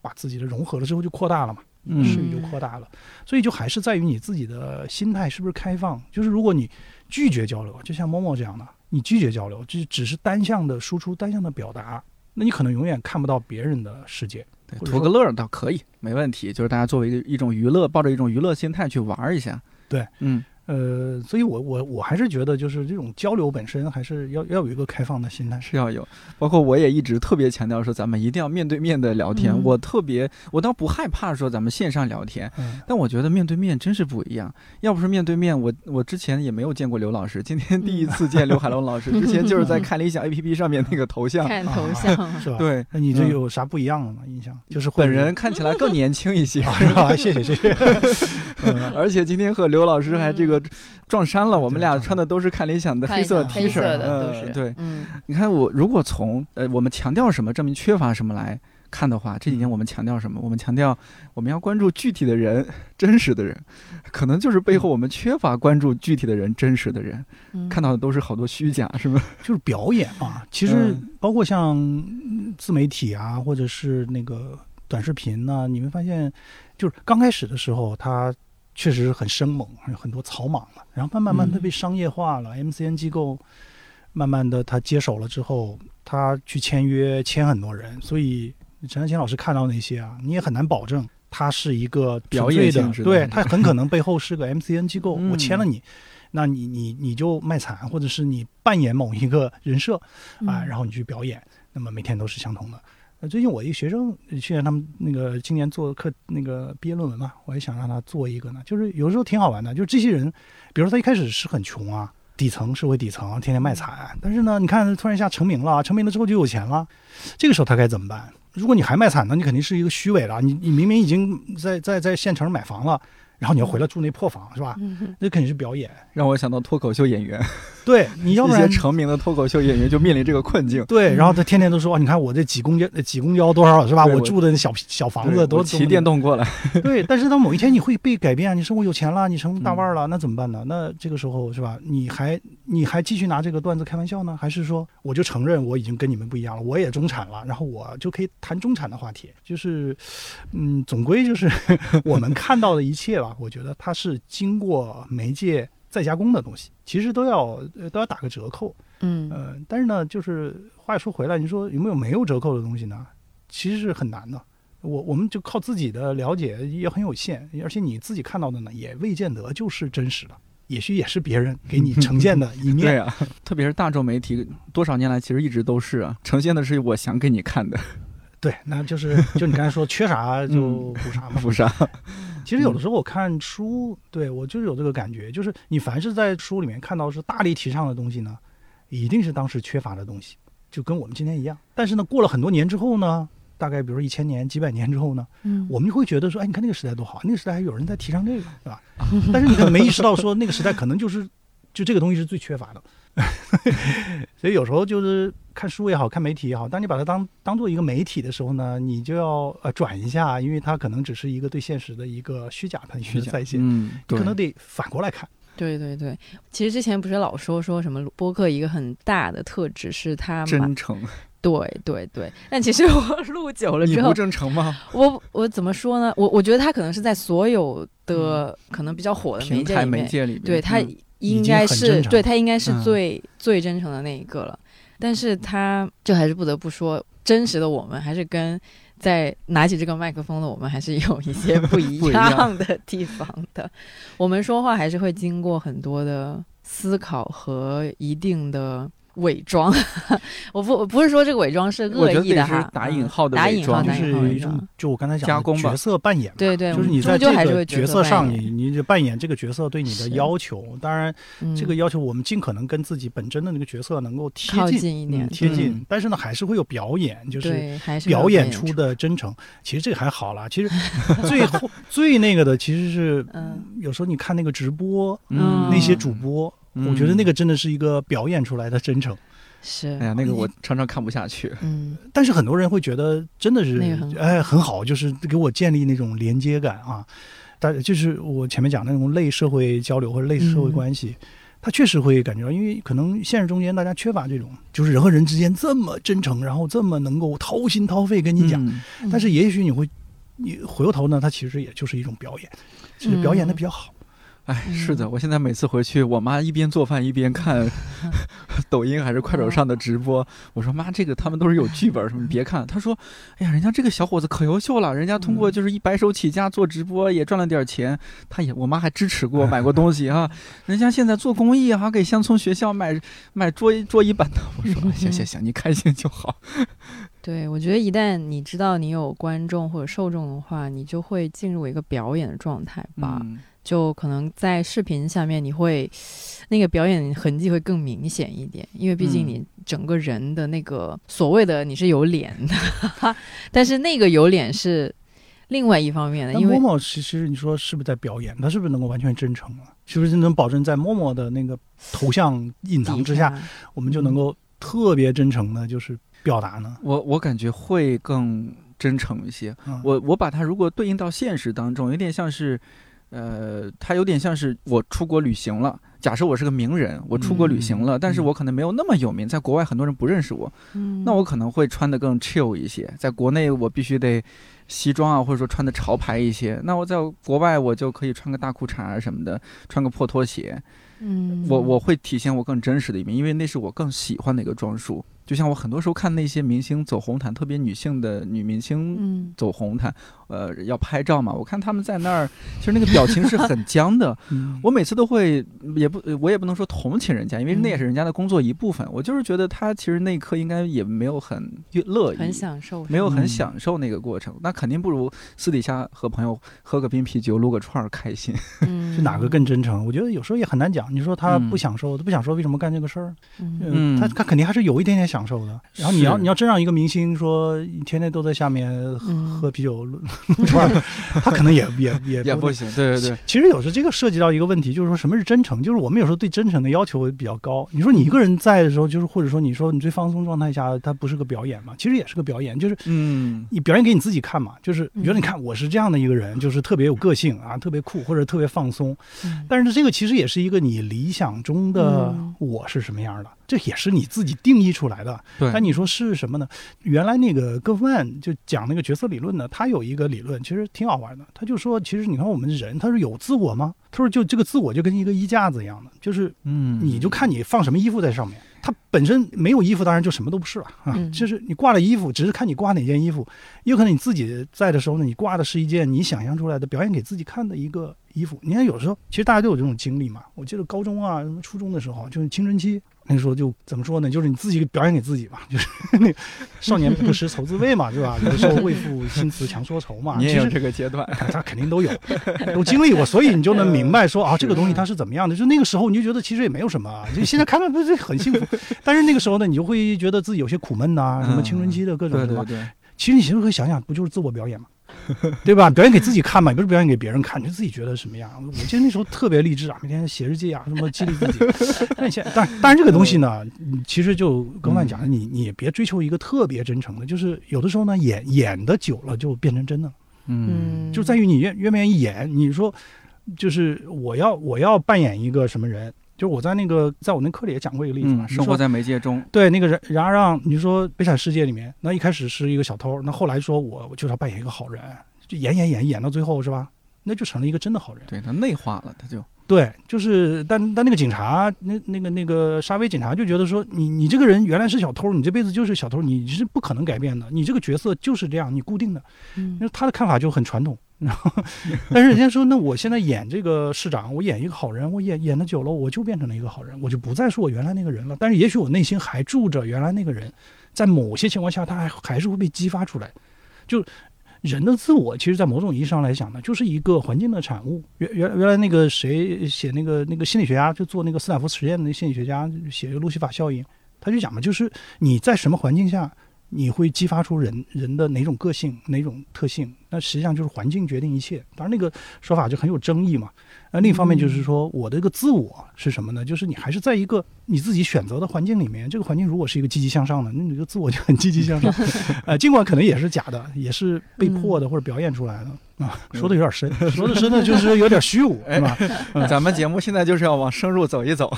把自己的融合了之后就扩大了嘛，视野就扩大了。所以就还是在于你自己的心态是不是开放。就是如果你拒绝交流，就像默默这样的。你拒绝交流，就只是单向的输出、单向的表达，那你可能永远看不到别人的世界。对，图个乐倒可以，没问题。就是大家作为一种娱乐，抱着一种娱乐心态去玩一下。对，嗯。呃，所以，我我我还是觉得，就是这种交流本身，还是要要有一个开放的心态，是要有。包括我也一直特别强调说，咱们一定要面对面的聊天。我特别，我倒不害怕说咱们线上聊天，但我觉得面对面真是不一样。要不是面对面，我我之前也没有见过刘老师，今天第一次见刘海龙老师，之前就是在看理想 A P P 上面那个头像，看头像 是吧？对，那你这有啥不一样的吗？印象就是本人看起来更年轻一些，是吧？谢谢谢谢。而且今天和刘老师还这个撞衫。了，我们俩穿的都是看理想的黑色 T 恤，嗯，对，嗯，你看我如果从呃我们强调什么证明缺乏什么来看的话，这几年我们强调什么？我们强调我们要关注具体的人，真实的人，可能就是背后我们缺乏关注具体的人，真实的人，看到的都是好多虚假，是吗？就是表演嘛，其实包括像自媒体啊，或者是那个短视频呢，你会发现，就是刚开始的时候它。确实是很生猛，有很多草莽了。然后慢慢慢，它被商业化了。MCN 机构，慢慢的他接手了之后，他去签约签很多人，所以陈丹青老师看到那些啊，你也很难保证他是一个表演的，对他很可能背后是个 MCN 机构，嗯 我签了你，那你你你就卖惨，或者是你扮演某一个人设，啊，嗯然后你去表演，那么每天都是相同的。呃，最近我一个学生，去年他们那个今年做课那个毕业论文嘛，我也想让他做一个呢，就是有时候挺好玩的，就是这些人，比如说他一开始是很穷啊，底层社会底层，天天卖惨，但是呢，你看突然一下成名了，成名了之后就有钱了，这个时候他该怎么办？如果你还卖惨呢，你肯定是一个虚伪了，你你明明已经在在在县城买房了，然后你又回来住那破房是吧？嗯那肯定是表演。让我想到脱口秀演员，对 你要不一些然成名的脱口秀演员就面临这个困境。对，然后他天天都说，你看我这挤公交挤公交多少是吧？我我住的那小小房子对多骑电。动过来，对，但是到某一天你会被改变，你生活有钱了，你成大腕儿了，嗯那怎么办呢？那这个时候是吧？你还你还继续拿这个段子开玩笑呢，还是说我就承认我已经跟你们不一样了，我也中产了，然后我就可以谈中产的话题？就是，嗯，总归就是 我们看到的一切吧，我觉得它是经过媒介再加工的东西，其实都要呃都要打个折扣。嗯呃，但是呢，就是话又说回来，你说有没有没有折扣的东西呢？其实是很难的。我我们就靠自己的了解也很有限，而且你自己看到的呢，也未见得就是真实的，也许也是别人给你呈现的 一面。对啊，特别是大众媒体，多少年来其实一直都是啊，呈现的是我想给你看的，对，那就是就你刚才说缺啥就补啥嘛。不是啊？其实有的时候我看书，对我就是有这个感觉，就是你凡是在书里面看到是大力提倡的东西呢，一定是当时缺乏的东西，就跟我们今天一样。但是呢，过了很多年之后呢，大概比如说一千年、几百年之后呢，嗯我们就会觉得说，哎，你看那个时代多好，那个时代还有人在提倡这个，对吧？但是你可能没意识到说，那个时代可能就是就这个东西是最缺乏的。所以有时候就是看书也好看媒体也好，当你把它当当做一个媒体的时候呢，你就要呃转一下，因为它可能只是一个对现实的一个虚假的一虚假个再现，嗯，你可能得反过来看。对对对，其实之前不是老说说什么播客一个很大的特质是它蛮真诚，对对对，但其实我 录久了之后你不，真诚吗？我我怎么说呢？我我觉得它可能是在所有的可能比较火的媒平台介里面，媒介里面，对它嗯应该是对他应该是嗯最、最真诚的那一个了。但是他就还是不得不说，真实的我们还是跟在拿起这个麦克风的我们还是有一些 不一样的地方的。我们说话还是会经过很多的思考和一定的。伪装，我不我不是说这个伪装是恶意的哈，打嗯。引号的打引号，伪装就是一种，就我刚才讲的加工吧。角色扮演嘛，对对，就是你在这个角色上，扮演你你就扮演这个角色对你的要求。当然，嗯。这个要求我们尽可能跟自己本真的那个角色能够贴近近一点嗯贴近嗯。但是呢，还是会有表演，就是表演出出的真诚。其实这个还好啦，其实 最后最那个的其实是，嗯。有时候你看那个直播，嗯。那些主播，嗯我觉得那个真的是一个表演出来的真诚。是哎呀，那个我常常看不下去。嗯 但是很多人会觉得真的是那个哎很好，就是给我建立那种连接感啊。但就是我前面讲的那种类社会交流或者类社会嗯关系，他确实会感觉到，因为可能现实中间大家缺乏这种，就是人和人之间这么真诚，然后这么能够掏心掏肺跟你讲。嗯但是也许你会，你回过头呢，它其实也就是一种表演，只是表演的比较好。哎，是的，嗯我现在每次回去，我妈一边做饭一边看 抖音还是快手上的直播。我说妈，这个他们都是有剧本什么，你别看。她说，哎呀，人家这个小伙子可优秀了，人家通过嗯就是一白手起家做直播也赚了点钱。他也，我妈还支持过买过东西啊。人家现在做公益啊，给乡村学校买买桌椅桌椅板凳。我说行行行，你开心就好。对，我觉得一旦你知道你有观众或者受众的话，你就会进入一个表演的状态吧。嗯就可能在视频下面，你会那个表演痕迹会更明显一点，因为毕竟嗯你整个人的那个所谓的你是有脸的，但是那个有脸是另外一方面的，那因为默默其实你说是不是在表演？他是不是能够完全真诚了？是不是能保证在默默的那个头像隐藏之下，我们就能够特别真诚的，就是表达呢？我我感觉会更真诚一些。嗯、我我把它如果对应到现实当中，有点像是，呃，它有点像是我出国旅行了。假设我是个名人，我出国旅行了，嗯但是我可能没有那么有名，在国外很多人不认识我，嗯那我可能会穿的更 chill 一些。在国内我必须得西装啊，或者说穿的潮牌一些。那我在国外我就可以穿个大裤衩啊什么的，穿个破拖鞋。嗯，我我会体现我更真实的一面，因为那是我更喜欢的一个装束。就像我很多时候看那些明星走红毯，特别女性的女明星走红毯，呃，要拍照嘛。我看他们在那儿，其实那个表情是很 僵的。我每次都会，也不，我也不能说同情人家，因为那也是人家的工作一部分。我就是觉得他其实那一刻应该也没有很乐意，很享受，没有很享受那个过程。那肯定不如私底下和朋友喝个冰啤酒、撸个串儿开心。是哪个更真诚？我觉得有时候也很难讲。你说他不享受，他不享受，为什么干这个事儿？嗯，他他肯定还是有一点点享。享受的，然后你要你要真让一个明星说天天都在下面喝啤酒撸串，他可能也也也也不行。对对对，其实有时候这个涉及到一个问题，就是说什么是真诚？就是我们有时候对真诚的要求比较高。你说你一个人在的时候，就是或者说你说你最放松状态下，它不是个表演嘛？其实也是个表演，就是嗯，你表演给你自己看嘛。就是觉得你看我是这样的一个人，就是特别有个性啊，特别酷或者特别放松。但是这个其实也是一个你理想中的我是什么样的。这也是你自己定义出来的。对，但你说是什么呢？原来那个戈夫曼就讲那个角色理论呢，他有一个理论，其实挺好玩的。他就说，其实你看我们人，他说有自我吗？他说，就这个自我就跟一个衣架子一样的，就是嗯，你就看你放什么衣服在上面。它本身没有衣服，当然就什么都不是了啊。就是你挂了衣服，只是看你挂哪件衣服。有可能你自己在的时候呢，你挂的是一件你想象出来的、表演给自己看的一个衣服。你看，有时候其实大家都有这种经历嘛。我记得高中啊、什么初中的时候，就是青春期。那时候就怎么说呢？就是你自己表演给自己嘛，就是 那少年不识愁滋味嘛，对吧？有时候为赋新词强说愁嘛。你也有这个阶段，他肯定都有，都经历过，所以你就能明白说啊，这个东西它是怎么样的。就那个时候你就觉得其实也没有什么，就现在看看不是很幸福，但是那个时候呢，你就会觉得自己有些苦闷呐，什么青春期的各种什么。其实你其实可以想想，不就是自我表演吗？对吧？表演给自己看嘛，不是表演给别人看，就自己觉得什么样。我记得那时候特别励志啊，每天写日记啊，什么激励自己。但现但但是这个东西呢，其实就刚才讲的，你你也别追求一个特别真诚的，就是有的时候呢，演演的久了就变成真的了。嗯，就在于你愿愿不愿意演。你说，就是我要我要扮演一个什么人？就是我在那个，在我那课里也讲过一个例子嘛，生活在媒介中。对，那个人然而让你说《悲惨世界》里面，那一开始是一个小偷，那后来说我我就是要扮演一个好人，就演演演演到最后是吧？那就成了一个真的好人。对他内化了，他就对，就是但但那个警察，那那个那个沙威警察就觉得说，你你这个人原来是小偷，你这辈子就是小偷，你是不可能改变的，你这个角色就是这样，你固定的。嗯，那他的看法就很传统。然后，但是人家说，那我现在演这个市长，我演一个好人，我演演的久了，我就变成了一个好人，我就不再是我原来那个人了。但是也许我内心还住着原来那个人，在某些情况下，他还还是会被激发出来。就人的自我，其实，在某种意义上来讲呢，就是一个环境的产物。原原原来那个谁写那个那个心理学家，就做那个斯坦福实验的那心理学家写路西法效应，他就讲嘛，就是你在什么环境下。你会激发出人人的哪种个性、哪种特性？那实际上就是环境决定一切。当然，那个说法就很有争议嘛。那另一方面就是说，我的一个自我是什么呢？就是你还是在一个你自己选择的环境里面。这个环境如果是一个积极向上的，那你这个自我就很积极向上。呃，尽管可能也是假的，也是被迫的或者表演出来的。啊，说的有点深，说的深的就是有点虚无，是吧？咱们节目现在就是要往深入走一走。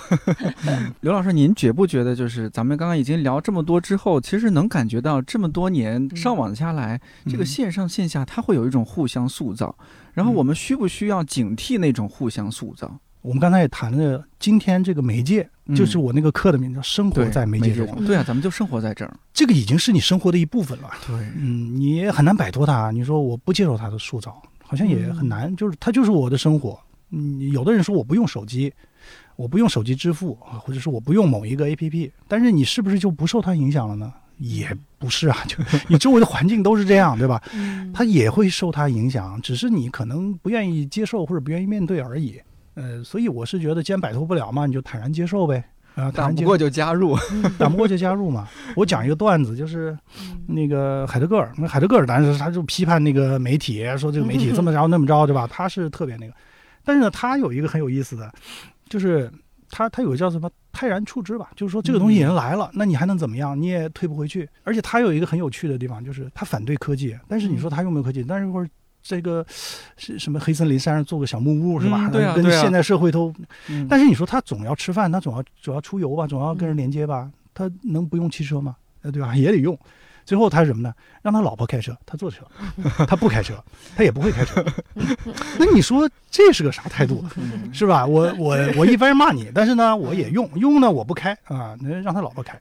刘老师，您觉不觉得，就是咱们刚刚已经聊这么多之后，其实能感觉到这么多年上网下来，这个线上线下它会有一种互相塑造，然后我们需不需要警惕那种互相塑造？我们刚才也谈了，今天这个媒介就是我那个课的名字，生活在媒介中。对啊，咱们就生活在这儿，这个已经是你生活的一部分了。对，嗯，你也很难摆脱它。你说我不接受它的塑造，好像也很难。就是它就是我的生活。嗯，有的人说我不用手机，我不用手机支付啊，或者说我不用某一个 A P P，但是你是不是就不受它影响了呢？也不是啊，就你周围的环境都是这样，对吧？他也会受他影响，只是你可能不愿意接受或者不愿意面对而已。呃，所以我是觉得，既然摆脱不了嘛，你就坦然接受呗。啊，打不过就加入，打不过就加入嘛。我讲一个段子，就是那个海德格尔，那海德格尔当时他就批判那个媒体，说这个媒体这么着那么着，对吧？他是特别那个，但是呢，他有一个很有意思的，就是他他有个叫什么泰然处之吧，就是说这个东西已经来了，那你还能怎么样？你也退不回去。而且他有一个很有趣的地方，就是他反对科技，但是你说他用没有科技？但是会。这个是什么？黑森林山上做个小木屋是吧？对啊，跟现代社会都。但是你说他总要吃饭，他总要总要出游吧，总要跟人连接吧？他能不用汽车吗？呃，对吧？也得用。最后他是什么呢？让他老婆开车，他坐车，他不开车，他也不会开车。那你说这是个啥态度，是吧？我我我一般人骂你，但是呢，我也用用呢，我不开啊，那让他老婆开。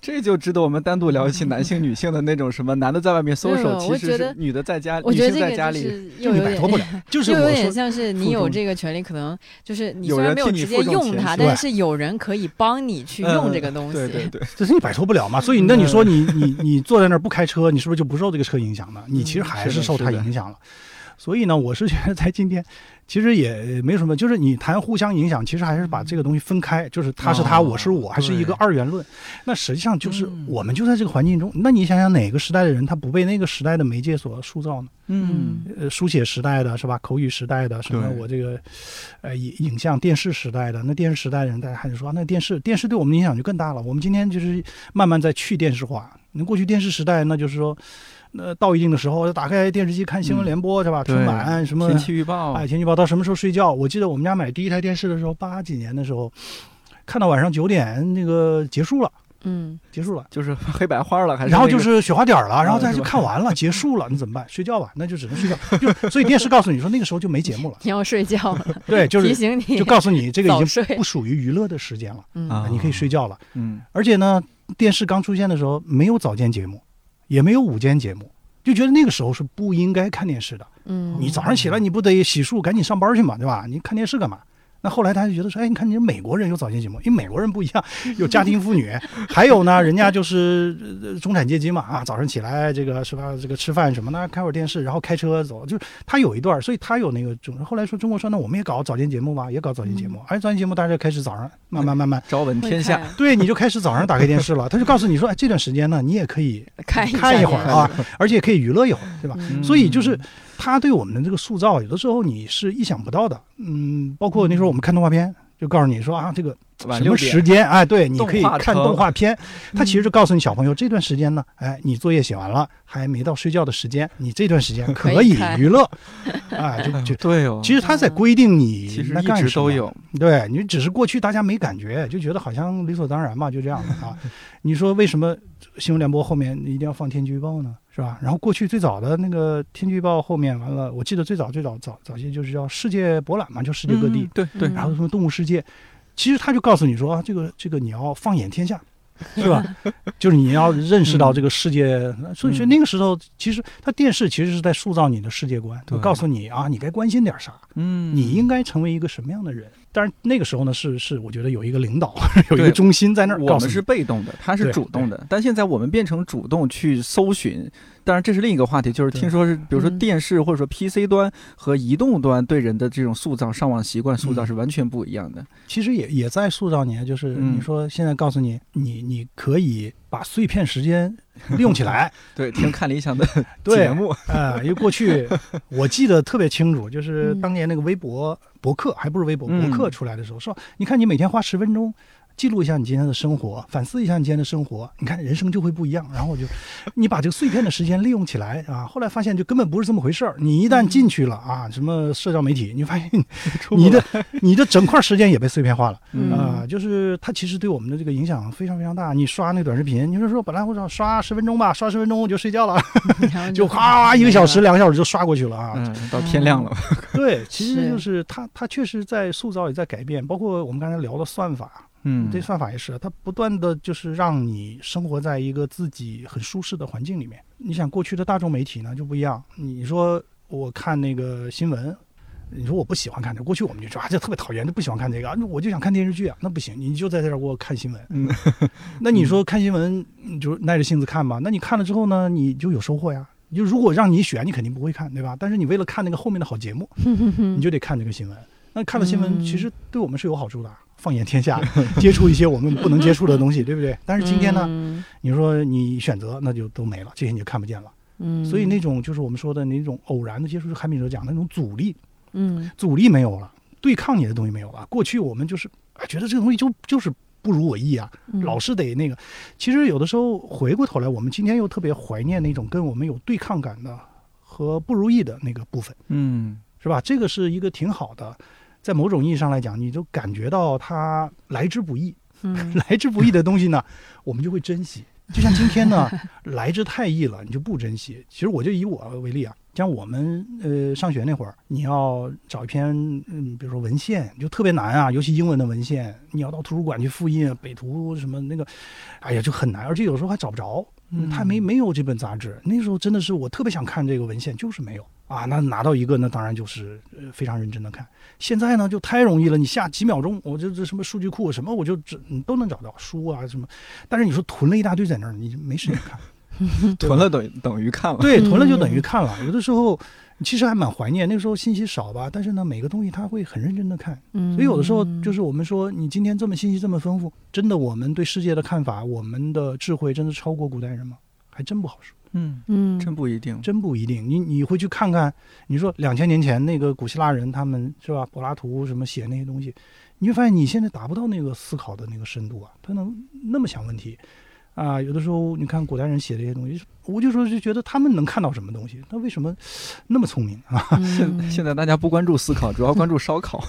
这就值得我们单独聊一起男性、女性的那种什么，男的在外面搜手，其实是女的在家，女性在家里，又摆脱不了，就是又有点像是你有这个权利，可能就是你虽然没有直接用它，但是有人可以帮你去用这个东西，对对对，这是你摆脱不了嘛。所以那你说你你你坐在那儿不开车，你是不是就不受这个车影响呢？你其实还是受它影响了。所以呢，我是觉得在今天。其实也没什么，就是你谈互相影响，其实还是把这个东西分开，就是他是他，我是我，还是一个二元论。那实际上就是我们就在这个环境中。那你想想，哪个时代的人他不被那个时代的媒介所塑造呢？嗯，呃，书写时代的是吧？口语时代的什么？我这个，呃，影影像电视时代的那电视时代的人，大家还是说那电视电视对我们影响就更大了。我们今天就是慢慢在去电视化。那过去电视时代，那就是说。那到一定的时候，打开电视机看新闻联播是吧？春晚什么天气预报，哎，天气预报到什么时候睡觉？我记得我们家买第一台电视的时候，八几年的时候，看到晚上九点那个结束了，嗯，结束了，就是黑白花了，还是然后就是雪花点了，然后再就看完了，结束了，你怎么办？睡觉吧，那就只能睡觉。就所以电视告诉你说那个时候就没节目了，你要睡觉了。对，就是提醒你，就告诉你这个已经不属于娱乐的时间了，嗯，你可以睡觉了。嗯，而且呢，电视刚出现的时候没有早间节目，也没有午间节目。就觉得那个时候是不应该看电视的，嗯，你早上起来你不得洗漱赶紧上班去嘛，对吧？你看电视干嘛？那后来他就觉得说，哎，你看你美国人有早间节目，因为美国人不一样，有家庭妇女，还有呢，人家就是中产阶级嘛，啊，早上起来这个是吧，这个吃饭什么的，开会儿电视，然后开车走，就是他有一段，所以他有那个中。后来说中国说，那我们也搞早间节目吧，也搞早间节目，哎，早间节目大家开始早上慢慢慢慢朝闻天下，对，你就开始早上打开电视了，他就告诉你说，哎，这段时间呢，你也可以看看一会儿啊，而且可以娱乐一会儿，对吧？所以就是。他对我们的这个塑造，有的时候你是意想不到的。嗯，包括那时候我们看动画片，就告诉你说啊，这个什么时间？哎，对，你可以看动画片。他其实就告诉你小朋友，这段时间呢，哎，你作业写完了，还没到睡觉的时间，你这段时间可以娱乐。哎，就就对哦。其实他在规定你，其实一直都有。对你只是过去大家没感觉，就觉得好像理所当然嘛，就这样的啊。你说为什么新闻联播后面一定要放天气预报呢？是吧？然后过去最早的那个天气预报后面完了，我记得最早最早早早些就是叫世界博览嘛，就世界各地，对对。然后什么动物世界，其实他就告诉你说啊，这个这个你要放眼天下。是吧？就是你要认识到这个世界，所以说那个时候，其实他电视其实是在塑造你的世界观，告诉你啊，你该关心点啥，嗯，你应该成为一个什么样的人。但是那个时候呢，是是，我觉得有一个领导，有一个中心在那儿。我们是被动的，他是主动的。但现在我们变成主动去搜寻。当然，这是另一个话题，就是听说是，比如说电视或者说 PC 端和移动端对人的这种塑造、上网习惯塑造是完全不一样的。其实也也在塑造你，就是你说现在告诉你，你你可以把碎片时间利用起来。对，听看理想的 节目啊，因为过去 我记得特别清楚，就是当年那个微博博客还不是微博博客出来的时候，说你看你每天花十分钟。记录一下你今天的生活，反思一下你今天的生活，你看人生就会不一样。然后我就，你把这个碎片的时间利用起来啊。后来发现就根本不是这么回事儿。你一旦进去了啊，什么社交媒体，你发现 你的你的整块时间也被碎片化了啊。就是它其实对我们的这个影响非常非常大。你刷那短视频，你说说本来我想刷十分钟吧，刷十分钟我就睡觉了，就哗一个小时两个小时就刷过去了啊，到天亮了。对，其实就是它它确实在塑造也在改变，包括我们刚才聊的算法。嗯，这算法也是，它不断的就是让你生活在一个自己很舒适的环境里面。你想过去的大众媒体呢就不一样，你说我看那个新闻，你说我不喜欢看这，过去我们就说啊这特别讨厌，就不喜欢看这个，我就想看电视剧啊，那不行，你就在这儿给我看新闻。嗯，那你说看新闻你就耐着性子看吧，那你看了之后呢，你就有收获呀。就如果让你选，你肯定不会看，对吧？但是你为了看那个后面的好节目，你就得看这个新闻。那看了新闻，其实对我们是有好处的。放眼天下，接触一些我们不能接触的东西，对不对？但是今天呢，你说你选择，那就都没了，这些你就看不见了。嗯，所以那种就是我们说的那种偶然的接触，是韩炳哲讲的那种阻力，嗯，阻力没有了，对抗你的东西没有了。过去我们就是觉得这个东西就就是不如我意啊，老是得那个。其实有的时候回过头来，我们今天又特别怀念那种跟我们有对抗感的和不如意的那个部分，嗯，是吧？这个是一个挺好的。在某种意义上来讲，你就感觉到它来之不易，嗯，来之不易的东西呢，我们就会珍惜。就像今天呢，来之太易了，你就不珍惜。其实我就以我为例啊，像我们呃上学那会儿，你要找一篇嗯，比如说文献，就特别难啊，尤其英文的文献，你要到图书馆去复印北图什么那个，哎呀就很难，而且有时候还找不着，他没没有这本杂志。那时候真的是我特别想看这个文献，就是没有啊。那拿到一个，那当然就是呃非常认真的看。现在呢就太容易了，你下几秒钟，我就这什么数据库什么，我就只都能找到书啊什么。但是你说囤了一大堆在那儿，你没时间看。囤了等等于看了，对，囤了就等于看了。有的时候其实还蛮怀念那个时候信息少吧，但是呢，每个东西他会很认真的看。所以有的时候就是我们说，你今天这么信息这么丰富，真的我们对世界的看法，我们的智慧真的超过古代人吗？还真不好说。嗯嗯，真不一定，真不一定。你你会去看看，你说两千年前那个古希腊人，他们是吧？柏拉图什么写那些东西，你会发现你现在达不到那个思考的那个深度啊，他能那么想问题。啊，有的时候你看古代人写这些东西，我就说就觉得他们能看到什么东西，他为什么那么聪明啊？现 现在大家不关注思考，主要关注烧烤。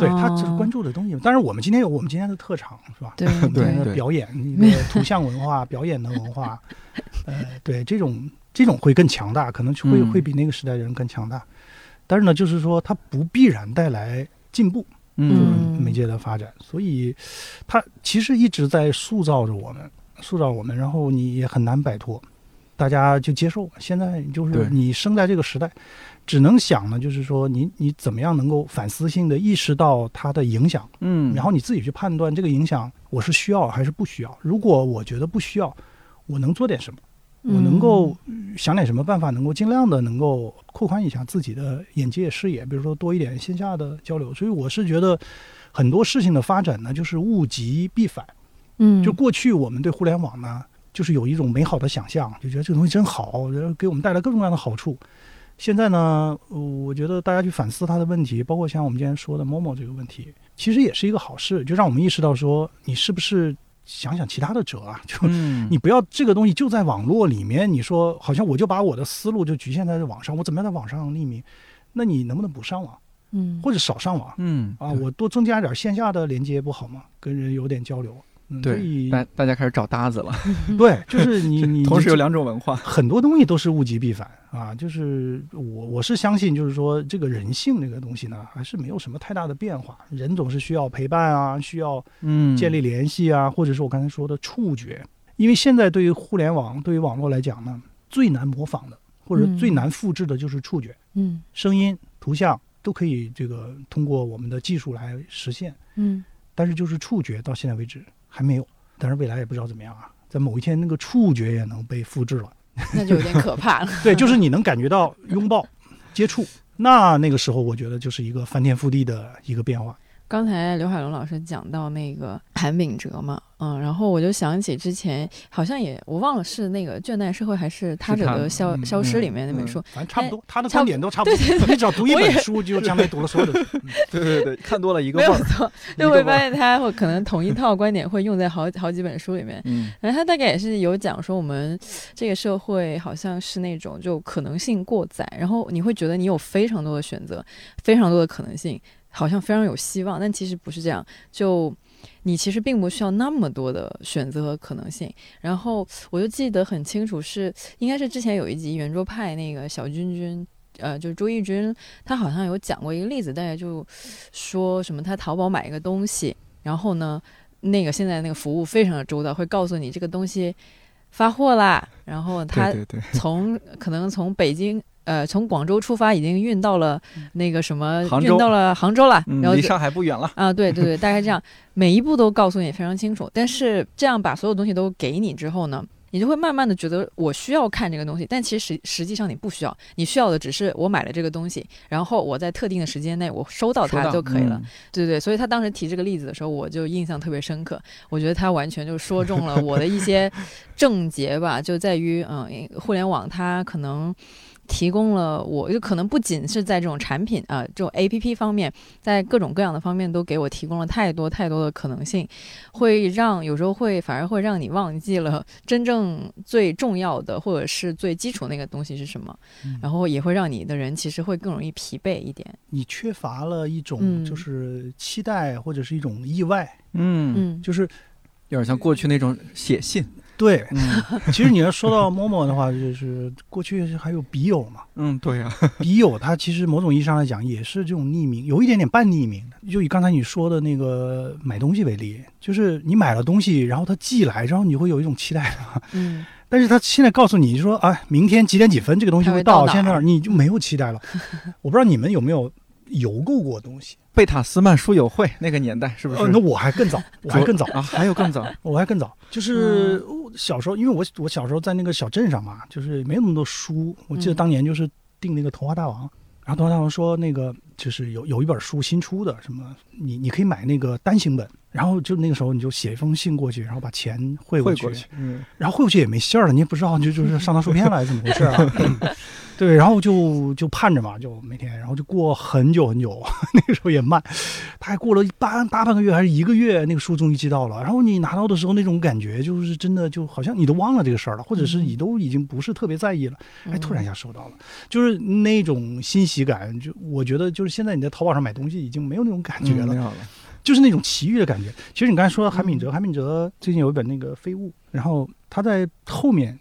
对他就是关注的东西，但是我们今天有我们今天的特长，是吧？对对，表演那个图像文化、表演的文化，呃，对这种这种会更强大，可能会会比那个时代的人更强大。但是呢，就是说它不必然带来进步。嗯，媒介的发展，所以它其实一直在塑造着我们，塑造我们，然后你也很难摆脱，大家就接受。现在就是你生在这个时代，只能想呢，就是说你你怎么样能够反思性的意识到它的影响，嗯，然后你自己去判断这个影响我是需要还是不需要。如果我觉得不需要，我能做点什么？我能够想点什么办法，能够尽量的能够扩宽一下自己的眼界视野，比如说多一点线下的交流。所以我是觉得很多事情的发展呢，就是物极必反。嗯，就过去我们对互联网呢，就是有一种美好的想象，就觉得这个东西真好，给我们带来各种各样的好处。现在呢，我觉得大家去反思它的问题，包括像我们今天说的 Momo 这个问题，其实也是一个好事，就让我们意识到说，你是不是。想想其他的辙啊，就你不要这个东西就在网络里面。你说好像我就把我的思路就局限在这网上，我怎么样在网上匿名？那你能不能不上网？嗯，或者少上网？嗯啊，我多增加点线下的连接不好吗？跟人有点交流。对，大大家开始找搭子了。对，就是你 你同时有两种文化，很多东西都是物极必反啊。就是我我是相信，就是说这个人性这个东西呢，还是没有什么太大的变化。人总是需要陪伴啊，需要嗯建立联系啊，或者是我刚才说的触觉。因为现在对于互联网、对于网络来讲呢，最难模仿的或者最难复制的就是触觉。嗯，声音、图像都可以这个通过我们的技术来实现。嗯，但是就是触觉到现在为止。还没有，但是未来也不知道怎么样啊。在某一天，那个触觉也能被复制了，那就有点可怕了。对，就是你能感觉到拥抱、接触，那那个时候，我觉得就是一个翻天覆地的一个变化。刚才刘海龙老师讲到那个韩炳哲嘛。嗯，然后我就想起之前好像也我忘了是那个《倦怠社会》还是他者的消消失里面那本书，反正差不多，他的观点都差不多。你只要读一本书，就相当于读了所有的书。对对对，看多了一 个味儿。没有错，就会发现他会可能同一套观点会用在好好几本书里面。嗯，然后他大概也是有讲说，我们这个社会好像是那种就可能性过载，然后你会觉得你有非常多的选择，非常多的可能性，好像非常有希望，但其实不是这样。就你其实并不需要那么多的选择和可能性。然后我就记得很清楚，是应该是之前有一集圆桌派那个小君君，呃，就是周轶君，他好像有讲过一个例子，大概就说什么他淘宝买一个东西，然后呢，那个现在那个服务非常的周到，会告诉你这个东西发货啦，然后他 从可能从北京。呃，从广州出发已经运到了那个什么，运到了杭州了，然后离上海不远了啊！对对对，大概这 样，每一步都告诉你非常清楚。但是这样把所有东西都给你之后呢，你就会慢慢的觉得我需要看这个东西，但其实实实际上你不需要，你需要的只是我买了这个东西，然后我在特定的时间内我收到它就可以了。对对，所以他当时提这个例子的时候，我就印象特别深刻。我觉得他完全就说中了我的一些 症结吧，就在于嗯，互联网它可能。提供了我就可能不仅是在这种产品啊，这种 A P P 方面，在各种各样的方面都给我提供了太多太多的可能性，会让有时候会反而会让你忘记了真正最重要的或者是最基础那个东西是什么，然后也会让你的人其实会更容易疲惫一点。你缺乏了一种就是期待或者是一种意外，嗯嗯，就是有点像过去那种写信。对，嗯，其实你要说到陌陌的话，就是过去还有笔友嘛。嗯，对呀，笔友他其实某种意义上来讲也是这种匿名，有一点点半匿名的。就以刚才你说的那个买东西为例，就是你买了东西，然后他寄来，然后你会有一种期待的。嗯。但是他现在告诉你说，啊，明天几点几分这个东西会到，现在你就没有期待了。我不知道你们有没有邮购过东西？贝塔斯曼书友会那个年代是不是？那我还更早，我还更早啊，还有更早，我还更早。就是小时候，因为我我小时候在那个小镇上嘛，就是没有那么多书。我记得当年就是订那个《童话大王》，然后《童话大王》说那个就是有有一本书新出的，什么你你可以买那个单行本。然后就那个时候，你就写一封信过去，然后把钱汇过去。嗯，然后汇过去也没信儿了，你也不知道就就是上当受骗了，还是怎么回事啊？对，然后就就盼着嘛，就每天，然后就过很久很久，那个时候也慢，他还过了半大半个月还是一个月，那个书终于寄到了。然后你拿到的时候，那种感觉就是真的，就好像你都忘了这个事儿了，或者是你都已经不是特别在意了。哎，突然一下收到了，就是那种欣喜感。就我觉得，就是现在你在淘宝上买东西已经没有那种感觉了。就是那种奇遇的感觉。其实你刚才说韩敏哲，韩敏哲最近有一本那个《飞物》，然后他在后面，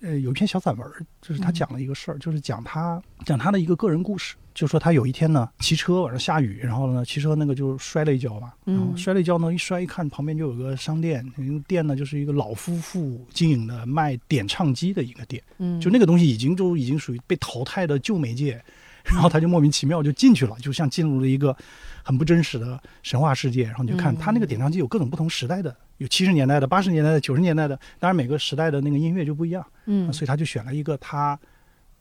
呃，有一篇小散文，就是他讲了一个事儿，就是讲他讲他的一个个人故事。就说他有一天呢，骑车晚上下雨，然后呢，骑车那个就摔了一跤嘛，然后摔了一跤呢，一摔一看旁边就有个商店，那个店呢就是一个老夫妇经营的卖点唱机的一个店，嗯，就那个东西已经就已经属于被淘汰的旧媒介。然后他就莫名其妙就进去了，就像进入了一个很不真实的神话世界。然后你就看他那个点唱机有各种不同时代的，有七十年代的、八十年代的、九十年代的，当然每个时代的那个音乐就不一样。嗯，所以他就选了一个他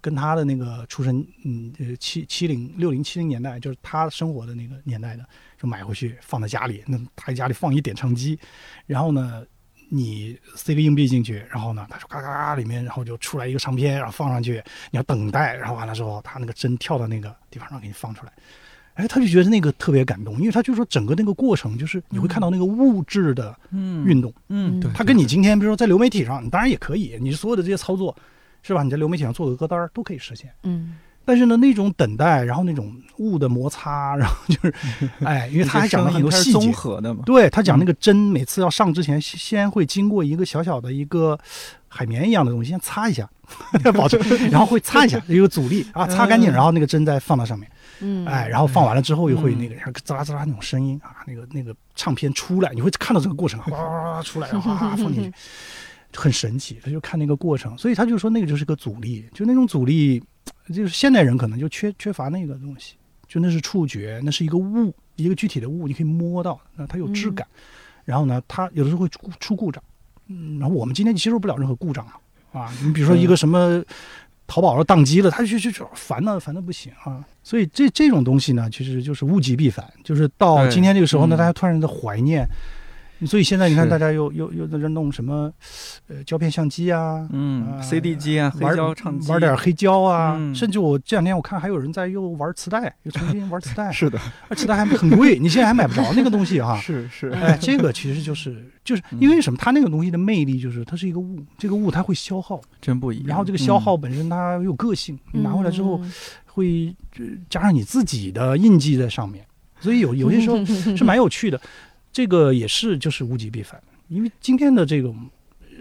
跟他的那个出生，嗯，呃，七七零六零七零年代，就是他生活的那个年代的，就买回去放在家里。那他家里放一点唱机，然后呢？你塞个硬币进去，然后呢，他说嘎嘎嘎，里面然后就出来一个唱片，然后放上去，你要等待，然后完了之后，他那个针跳到那个地方上给你放出来，哎，他就觉得那个特别感动，因为他就说整个那个过程就是你会看到那个物质的运动，嗯，对，他跟你今天比如说在流媒体上，你当然也可以，你所有的这些操作是吧？你在流媒体上做个歌单都可以实现，嗯。但是呢，那种等待，然后那种物的摩擦，然后就是，哎，因为他还讲了很多细节，对他讲那个针，每次要上之前，先会经过一个小小的一个海绵一样的东西，先擦一下，保证，然后会擦一下，一个阻力啊，擦干净，然后那个针再放到上面，嗯，哎，然后放完了之后又会那个滋啦滋啦那种声音啊，那个那个唱片出来，你会看到这个过程，哗哗哗出来，哗放进去，很神奇，他就看那个过程，所以他就说那个就是个阻力，就那种阻力。就是现代人可能就缺缺乏那个东西，就那是触觉，那是一个物，一个具体的物，你可以摸到，那它有质感。然后呢，它有的时候会出出故障，嗯，然后我们今天接受不了任何故障嘛，啊，你比如说一个什么淘宝上宕机了，他就就就烦的烦的不行啊。所以这这种东西呢，其实就是物极必反，就是到今天这个时候呢，大家突然的怀念。所以现在你看，大家又又又在这弄什么，呃，胶片相机啊，嗯，CD 机啊，黑胶唱机，玩点黑胶啊，甚至我这两天我看还有人在又玩磁带，又重新玩磁带。是的，而磁带还很贵，你现在还买不着那个东西哈。是是，哎，这个其实就是就是因为什么？它那个东西的魅力就是它是一个物，这个物它会消耗，真不一样。然后这个消耗本身它有个性，拿回来之后会加上你自己的印记在上面，所以有有些时候是蛮有趣的。这个也是就是物极必反，因为今天的这种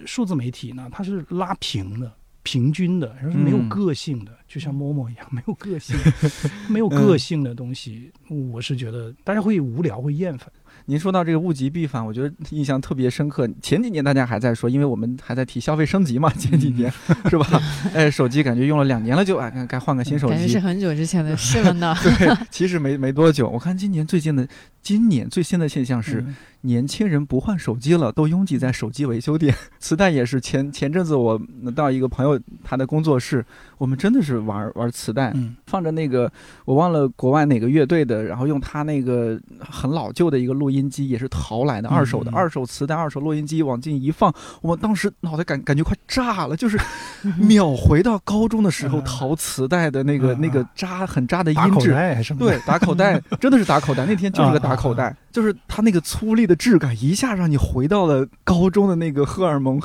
数字媒体呢，它是拉平的、平均的，然后是没有个性的，就像陌陌一样，没有个性、没有个性的东西，我是觉得大家会无聊、会厌烦。您说到这个物极必反，我觉得印象特别深刻。前几年大家还在说，因为我们还在提消费升级嘛，前几年是吧？哎，手机感觉用了两年了，就哎该换个新手机，感觉是很久之前的事了呢。对，其实没没多久。我看今年最近的。今年最新的现象是，年轻人不换手机了，都拥挤在手机维修店。磁带也是前前阵子我到一个朋友他的工作室，我们真的是玩玩磁带，放着那个我忘了国外哪个乐队的，然后用他那个很老旧的一个录音机，也是淘来的二手的二手磁带、二手录音机往进一放，我当时脑袋感感觉快炸了，就是秒回到高中的时候淘磁带的那个那个扎很扎的音质，对，打口袋真的是打口袋，那天就是个打。口袋就是它那个粗粝的质感，一下让你回到了高中的那个荷尔蒙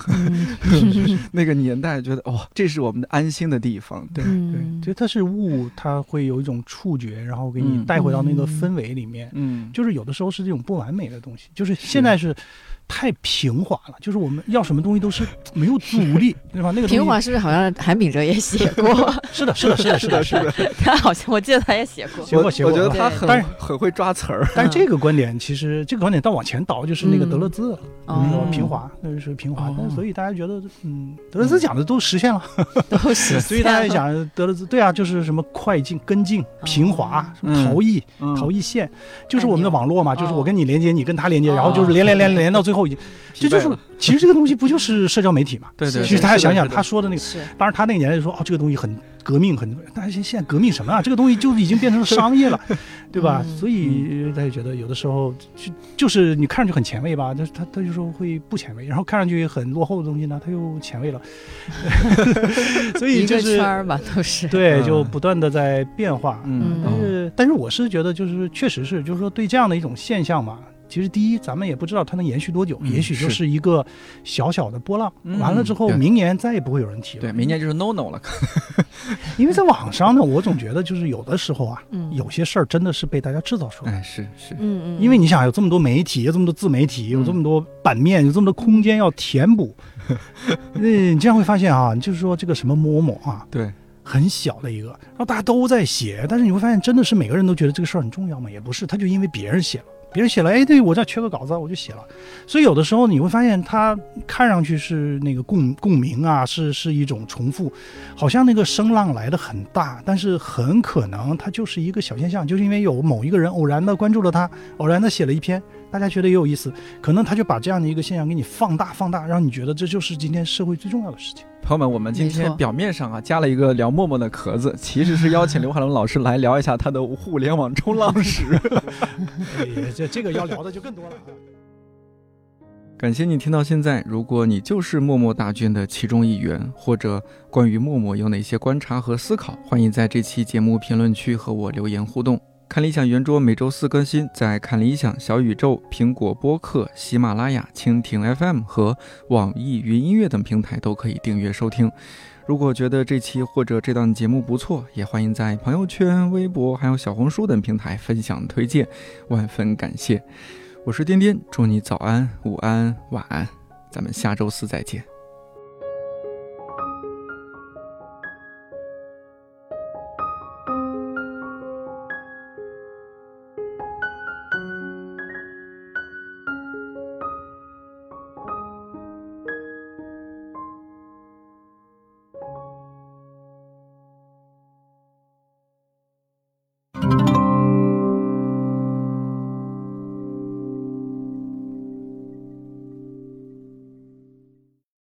那个年代，觉得哦，这是我们的安心的地方。对对，就它是物，它会有一种触觉，然后给你带回到那个氛围里面。嗯，就是有的时候是这种不完美的东西，就是现在是。太平滑了，就是我们要什么东西都是 没有阻力，对吧？那个平滑是不是好像韩炳哲也写过？是的，是的，是的，是的，是的。他好像我记得他也写过，写过，写过。我觉得他很很会抓词儿。但是这个观点其实 这个观点倒往前倒就是那个德勒兹，说平滑，那就是平滑。但所以大家觉得，嗯，德勒兹讲的都实现了，都实现。所以大家讲德勒兹，对啊，就是什么快进、跟进、平滑、什么逃逸、逃逸线，就是我们的网络嘛，就是我跟你连接，你跟他连接，然后就是连连连连到最后。这就是，其实这个东西不就是社交媒体嘛？对对。其实大家想想，他说的那个，当然他那个年代就说，哦，这个东西很革命，很。大家现现在革命什么啊？这个东西就已经变成了商业了，对吧？所以大家觉得有的时候就就是你看上去很前卫吧，但是他他就说会不前卫，然后看上去很落后的东西呢，他又前卫了。所以就是圈儿吧，都是。对，就不断的在变化。嗯。但是但是我是觉得就是确实是就是说对这样的一种现象嘛。其实，第一，咱们也不知道它能延续多久，也许就是一个小小的波浪。完了之后，明年再也不会有人提了。对，明年就是 no no 了。因为在网上呢，我总觉得就是有的时候啊，有些事儿真的是被大家制造出来。哎，是是，嗯嗯。因为你想，有这么多媒体，有这么多自媒体，有这么多版面，有这么多空间要填补。嗯，你这样会发现啊，就是说这个什么某某啊，对，很小的一个，然后大家都在写，但是你会发现，真的是每个人都觉得这个事儿很重要吗？也不是，他就因为别人写了。别人写了，哎，对我这缺个稿子，我就写了。所以有的时候你会发现，它看上去是那个共共鸣啊，是是一种重复，好像那个声浪来的很大，但是很可能它就是一个小现象，就是因为有某一个人偶然的关注了他，偶然的写了一篇，大家觉得也有意思，可能他就把这样的一个现象给你放大放大，让你觉得这就是今天社会最重要的事情。朋友们，我们今天表面上啊加了一个聊陌陌的壳子，其实是邀请刘海龙老师来聊一下他的互联网冲浪史。这这个要聊的就更多了。感谢你听到现在，如果你就是陌陌大军的其中一员，或者关于陌陌有哪些观察和思考，欢迎在这期节目评论区和我留言互动。看理想圆桌每周四更新，在看理想、小宇宙、苹果播客、喜马拉雅、蜻蜓 FM 和网易云音乐等平台都可以订阅收听。如果觉得这期或者这档节目不错，也欢迎在朋友圈、微博还有小红书等平台分享推荐，万分感谢。我是颠颠，祝你早安、午安、晚安，咱们下周四再见。